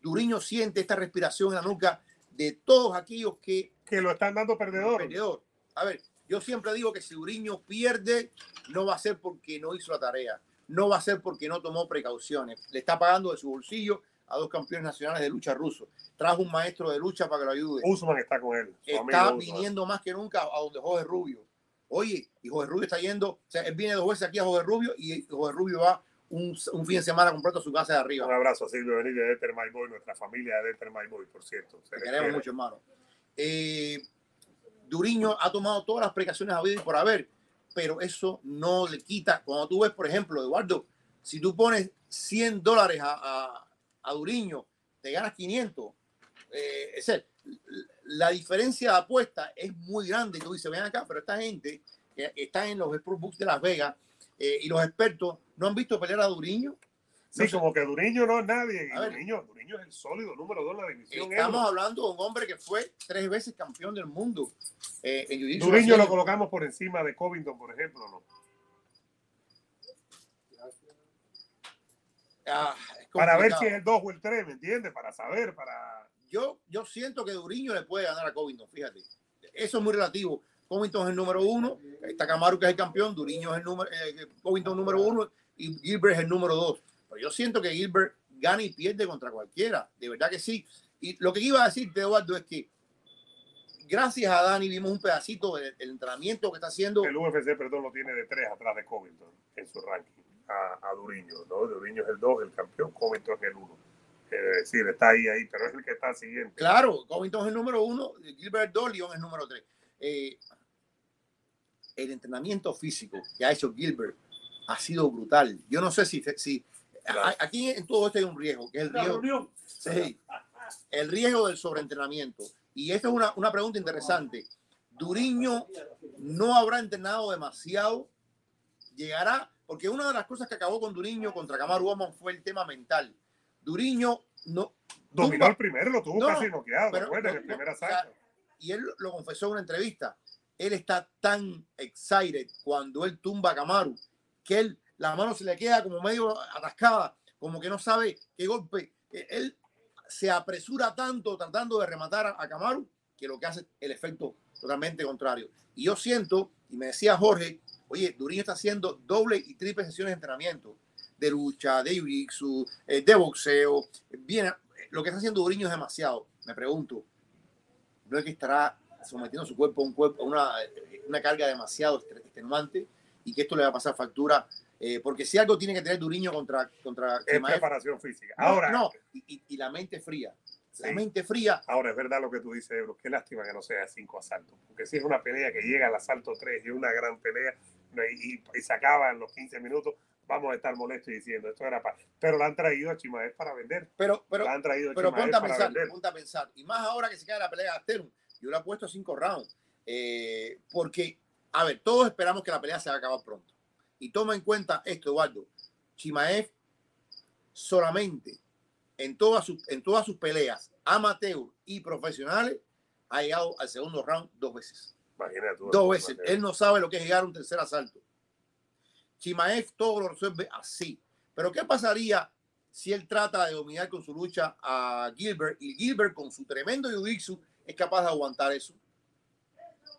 Duriño siente esta respiración en la nuca de todos aquellos que
Que lo están dando perdedor.
perdedor. A ver, yo siempre digo que si Duriño pierde, no va a ser porque no hizo la tarea, no va a ser porque no tomó precauciones. Le está pagando de su bolsillo a dos campeones nacionales de lucha rusos. Trajo un maestro de lucha para que lo ayude.
Usman está con él.
Está
Usman.
viniendo más que nunca a donde Jorge Rubio. Oye, y Jorge Rubio está yendo, o sea, él viene dos veces aquí a Jorge Rubio y Jorge Rubio va un, un fin de semana completo a su casa de
Un
arriba.
abrazo a Silvio Benítez de Ether My Boy, nuestra familia de Ether My Boy, por cierto.
Te queremos
quiere.
mucho, hermano. Eh, Duriño ha tomado todas las precauciones habidas y por haber, pero eso no le quita. Cuando tú ves, por ejemplo, Eduardo, si tú pones 100 dólares a, a, a Duriño, te ganas 500. Eh, es decir, la diferencia de apuesta es muy grande. Y tú dices, ven acá, pero esta gente que está en los Sportsbooks de Las Vegas eh, y los expertos no han visto pelear a Duriño.
Sí,
sé.
como que Duriño no es nadie.
A.
Duriño, Duriño es el sólido número dos de la división.
Estamos hablando de un hombre que fue tres veces campeón del mundo eh, en
Duriño lo colocamos por encima de Covington, por ejemplo, ¿no?
Ah,
Para ver si es el 2 o el 3, ¿me entiendes? Para saber, para...
yo, yo siento que Duriño le puede ganar a Covington, fíjate. Eso es muy relativo. Covington es el número uno, está Camaro que es el campeón, Duriño es el número, eh, Covington número uno y Gilbert es el número dos. Pero yo siento que Gilbert gana y pierde contra cualquiera, de verdad que sí. Y lo que iba a decirte, Eduardo, es que gracias a Dani vimos un pedacito del, entrenamiento que está haciendo.
El UFC, perdón, lo tiene de 3 atrás de Covington en su ranking. A, a Duriño, ¿no? Duriño es el 2, el campeón, Covington es el 1. Es decir, está ahí, ahí, pero es el que está siguiente.
Claro, Covington es el número uno, Gilbert dos, Leon es el número tres. Eh, el entrenamiento físico que ha hecho Gilbert ha sido brutal. Yo no sé si, si a- aquí en todo esto hay un riesgo, que es el riesgo, sí, el riesgo del sobreentrenamiento. Y esta es una, una pregunta interesante. Duriño no habrá entrenado demasiado, llegará, porque una de las cosas que acabó con Duriño contra Kamaru Usman fue el tema mental. Duriño no
Dominó el primero, lo tuvo
No,
casi noqueado, ¿te
pero-
acuerdas?
no,
el primer
o sea,
asalto.
y él lo confesó en una entrevista, él está tan excited cuando él tumba a Kamaru que él, la mano se le queda como medio atascada, como que no sabe qué golpe. Eh, Él se apresura tanto tratando de rematar a, a Kamaru que lo que hace el efecto totalmente contrario. Y yo siento, y me decía Jorge, oye, Duriño está haciendo doble y triple sesiones de entrenamiento de lucha, de jiu-jitsu, eh, de boxeo. Bien, lo que está haciendo Duriño es demasiado. Me pregunto, ¿no es que estará sometiendo su cuerpo a un cuerpo, a una, una carga demasiado extenuante y que esto le va a pasar factura? Eh, porque si algo tiene que tener Duriño contra, contra
Es preparación física.
no,
Ahora,
no, y, y- la mente fría. La
Sí.
mente fría,
ahora es verdad lo que tú dices, Ebro. Qué lástima que no sea cinco asaltos. Porque si es una pelea que llega al asalto 3 y es una gran pelea y, y- se acaba en los 15 minutos, vamos a estar molestos diciendo esto era para. Pero la han traído a Chimaev para vender.
pero, pero,
la han traído a
pero ponte a pensar, ponte a pensar. Y más ahora que se cae la pelea de Gastelum. Yo le he puesto cinco rounds. Eh, porque, a ver, todos esperamos que la pelea se va a acabar pronto. Y toma en cuenta esto, Eduardo. Chimaev solamente en todas sus, en todas sus peleas, amateur y profesionales, ha llegado al segundo round dos veces.
Imagínate tú.
Dos veces. Él no sabe lo que es llegar a un tercer asalto. Chimaev todo lo resuelve así. Pero ¿qué pasaría si él trata de dominar con su lucha a Gilbert y Gilbert con su tremendo jiu-jitsu es capaz de aguantar eso?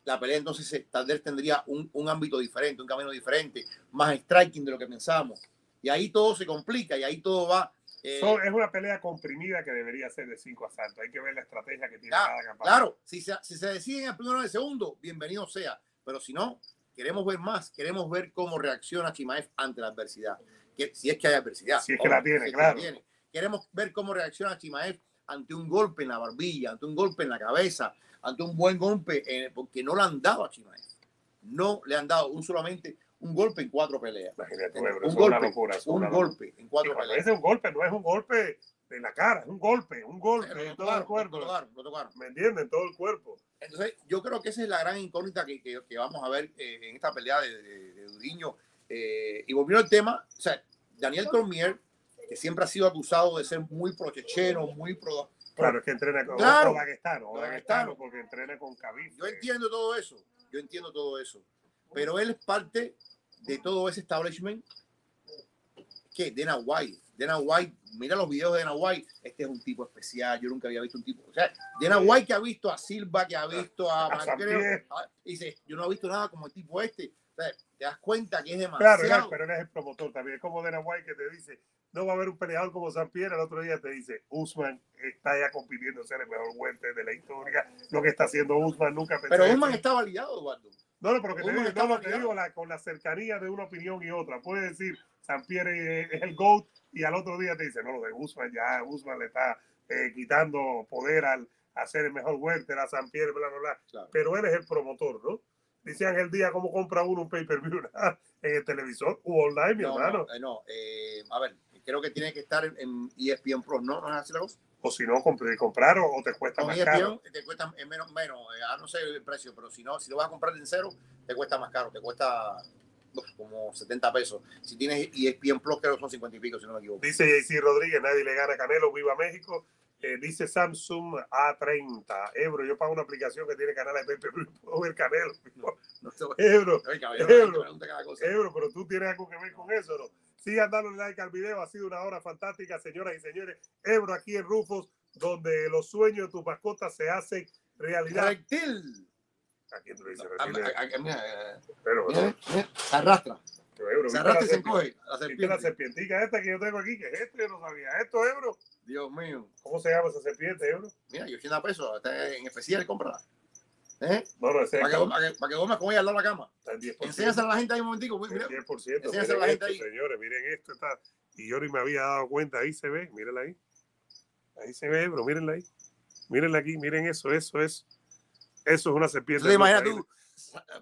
La pelea entonces tal vez tendría un, un ámbito diferente, un camino diferente, más striking de lo que pensamos. Y ahí todo se complica y ahí todo va. Eh,
So- es una pelea comprimida que debería ser de cinco asaltos. Hay que ver la estrategia que tiene
Ya,
cada campaña.
Claro, si se, si se decide en el primero o el segundo, bienvenido sea. Pero si no, queremos ver más, queremos ver cómo reacciona Chimaev ante la adversidad. Que, si es que hay adversidad.
Si es que la tiene,
que
claro.
tiene. Queremos ver cómo reacciona Chimaev ante un golpe en la barbilla, ante un golpe en la cabeza, ante un buen golpe, en- porque no le han dado a Chimaev. no le han dado un solamente un golpe en cuatro peleas.
Imagínate,
Un
es
golpe,
locura. es
Un golpe en cuatro peleas.
dice un golpe, no es un golpe de la cara, es un golpe, un golpe en todo el cuerpo.
lo tocaron.
¿Me entienden? En todo el cuerpo.
Entonces, yo creo que esa es la gran incógnita que, que- que vamos a ver eh, en esta pelea de, de, de Duriño. Eh, y volviendo al tema, o sea, Daniel Cormier, que siempre ha sido acusado de ser muy pro-checheno, muy pro...
Claro, es que entrena con
Claro.
o Daguestano, o Daguestano. porque entrena con Khabib.
Yo entiendo todo eso, yo entiendo todo eso, pero él es parte de todo ese establishment que Dana White, Dana White, mira los videos de Dana White, este es un tipo especial, yo nunca había visto un tipo, o sea, Dana White que ha visto a Silva, que ha visto a
A
a- dice, yo no he visto nada como el tipo este, o sea, te das cuenta que es
Claro,
demasiado,
él- pero él es el promotor también. Es como Dana White que te dice, no va a haber un peleador como San Pierre. El otro día te dice, Usman está ya compitiendo ser el mejor guante de la historia. Lo que está haciendo Usman nunca pensé
pero Usman está validado, Eduardo,
No, no, pero que te digo, no,
validado.
digo la, con la cercanía de una opinión y otra. Puede decir, San Pierre es el GOAT y al otro día te dice, no, lo de Usman ya, Usman le está eh, quitando poder al a ser el mejor welter a San Pierre, bla, bla, bla.
Claro.
Pero él es el promotor, ¿no? Dice Ángel Díaz, ¿cómo compra uno un pay-per-view en el televisor? U online, mi
no,
hermano.
no, eh, no, eh, a ver, creo que tiene que estar en, E ESPN Pro, ¿no? ¿No es así la cosa?
O si no, comprar o, o te cuesta
Con E
más caro.
ESPN te cuesta eh, menos, menos, eh, ah, no sé el precio, pero si no, si lo vas a comprar en cero, te cuesta más caro, te cuesta uf, como 70 pesos. Si tienes E ESPN Plus, creo que son 50 y pico, si no me equivoco.
Dice JC Rodríguez, nadie le gana a Canelo, viva México. Eh, dice Samsung A30. Ebro, yo pago una aplicación que tiene canal de pay-per-view, puedo ver Canelo.
No
Ebro, Ebro.
cosa.
Ebro, pero tú tienes algo que ver con eso, ¿no? Sigan dando like al video, ha sido una hora fantástica, señoras y señores. Ebro aquí en Rufos, donde los sueños de tus mascotas se hacen realidad.
Reptil.
¿A quién tú le dices? Pero,
Se arrastra.
pero, Ebro,
Se
¿viste la
arrastra y se encoge. La
¿Viste la
serpiente.
serpientica esta que yo tengo aquí? que es esto? Yo no sabía. ¿Esto, Ebro?
Dios mío.
¿Cómo se llama esa serpiente, Ebro?
Mira, y 80 pesos. Está en especial, cómprala. ¿Eh?
No, no, ese es
Para que, para que, para que duermas con ella al lado de la cama.
está en 10%.
Enséñasela a la gente ahí un momentico. pues, Mira,
El 10%.
Enséñaselo
Miren
a la gente
esto,
ahí.
señores, miren esto. Está, y yo ni me había dado cuenta. Ahí se ve, mírenla ahí. Ahí se ve, bro, mírenla ahí. Mírenla aquí, miren eso, eso es. Eso es una serpiente.
¿Tú te imaginas
blanca,
tú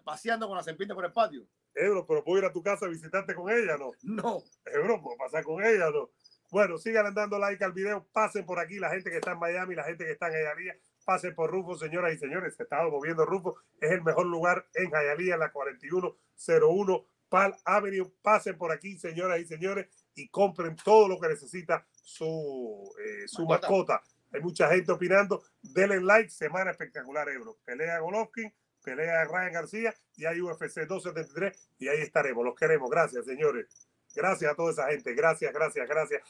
paseando con la serpiente por el patio?
Ebro, pero puedo ir a tu casa a visitarte con ella, ¿no?
No.
Ebro, puedo pasar con ella, ¿no? Bueno, sigan dando like al video, pasen por aquí, la gente que está en Miami, la gente que está en Hialeah, pasen por Rufo, señoras y señores, se está moviendo Rufo, es el mejor lugar en en la 4101 Pal Avenue, pasen por aquí, señoras y señores, y compren todo lo que necesita su, eh, su
Mascota.
mascota. Hay mucha gente opinando, denle like, semana espectacular, Ebro. Pelea Golovkin, pelea Ryan García y hay UFC 273 y ahí estaremos. Los queremos. Gracias, señores. Gracias a toda esa gente. Gracias, gracias, gracias.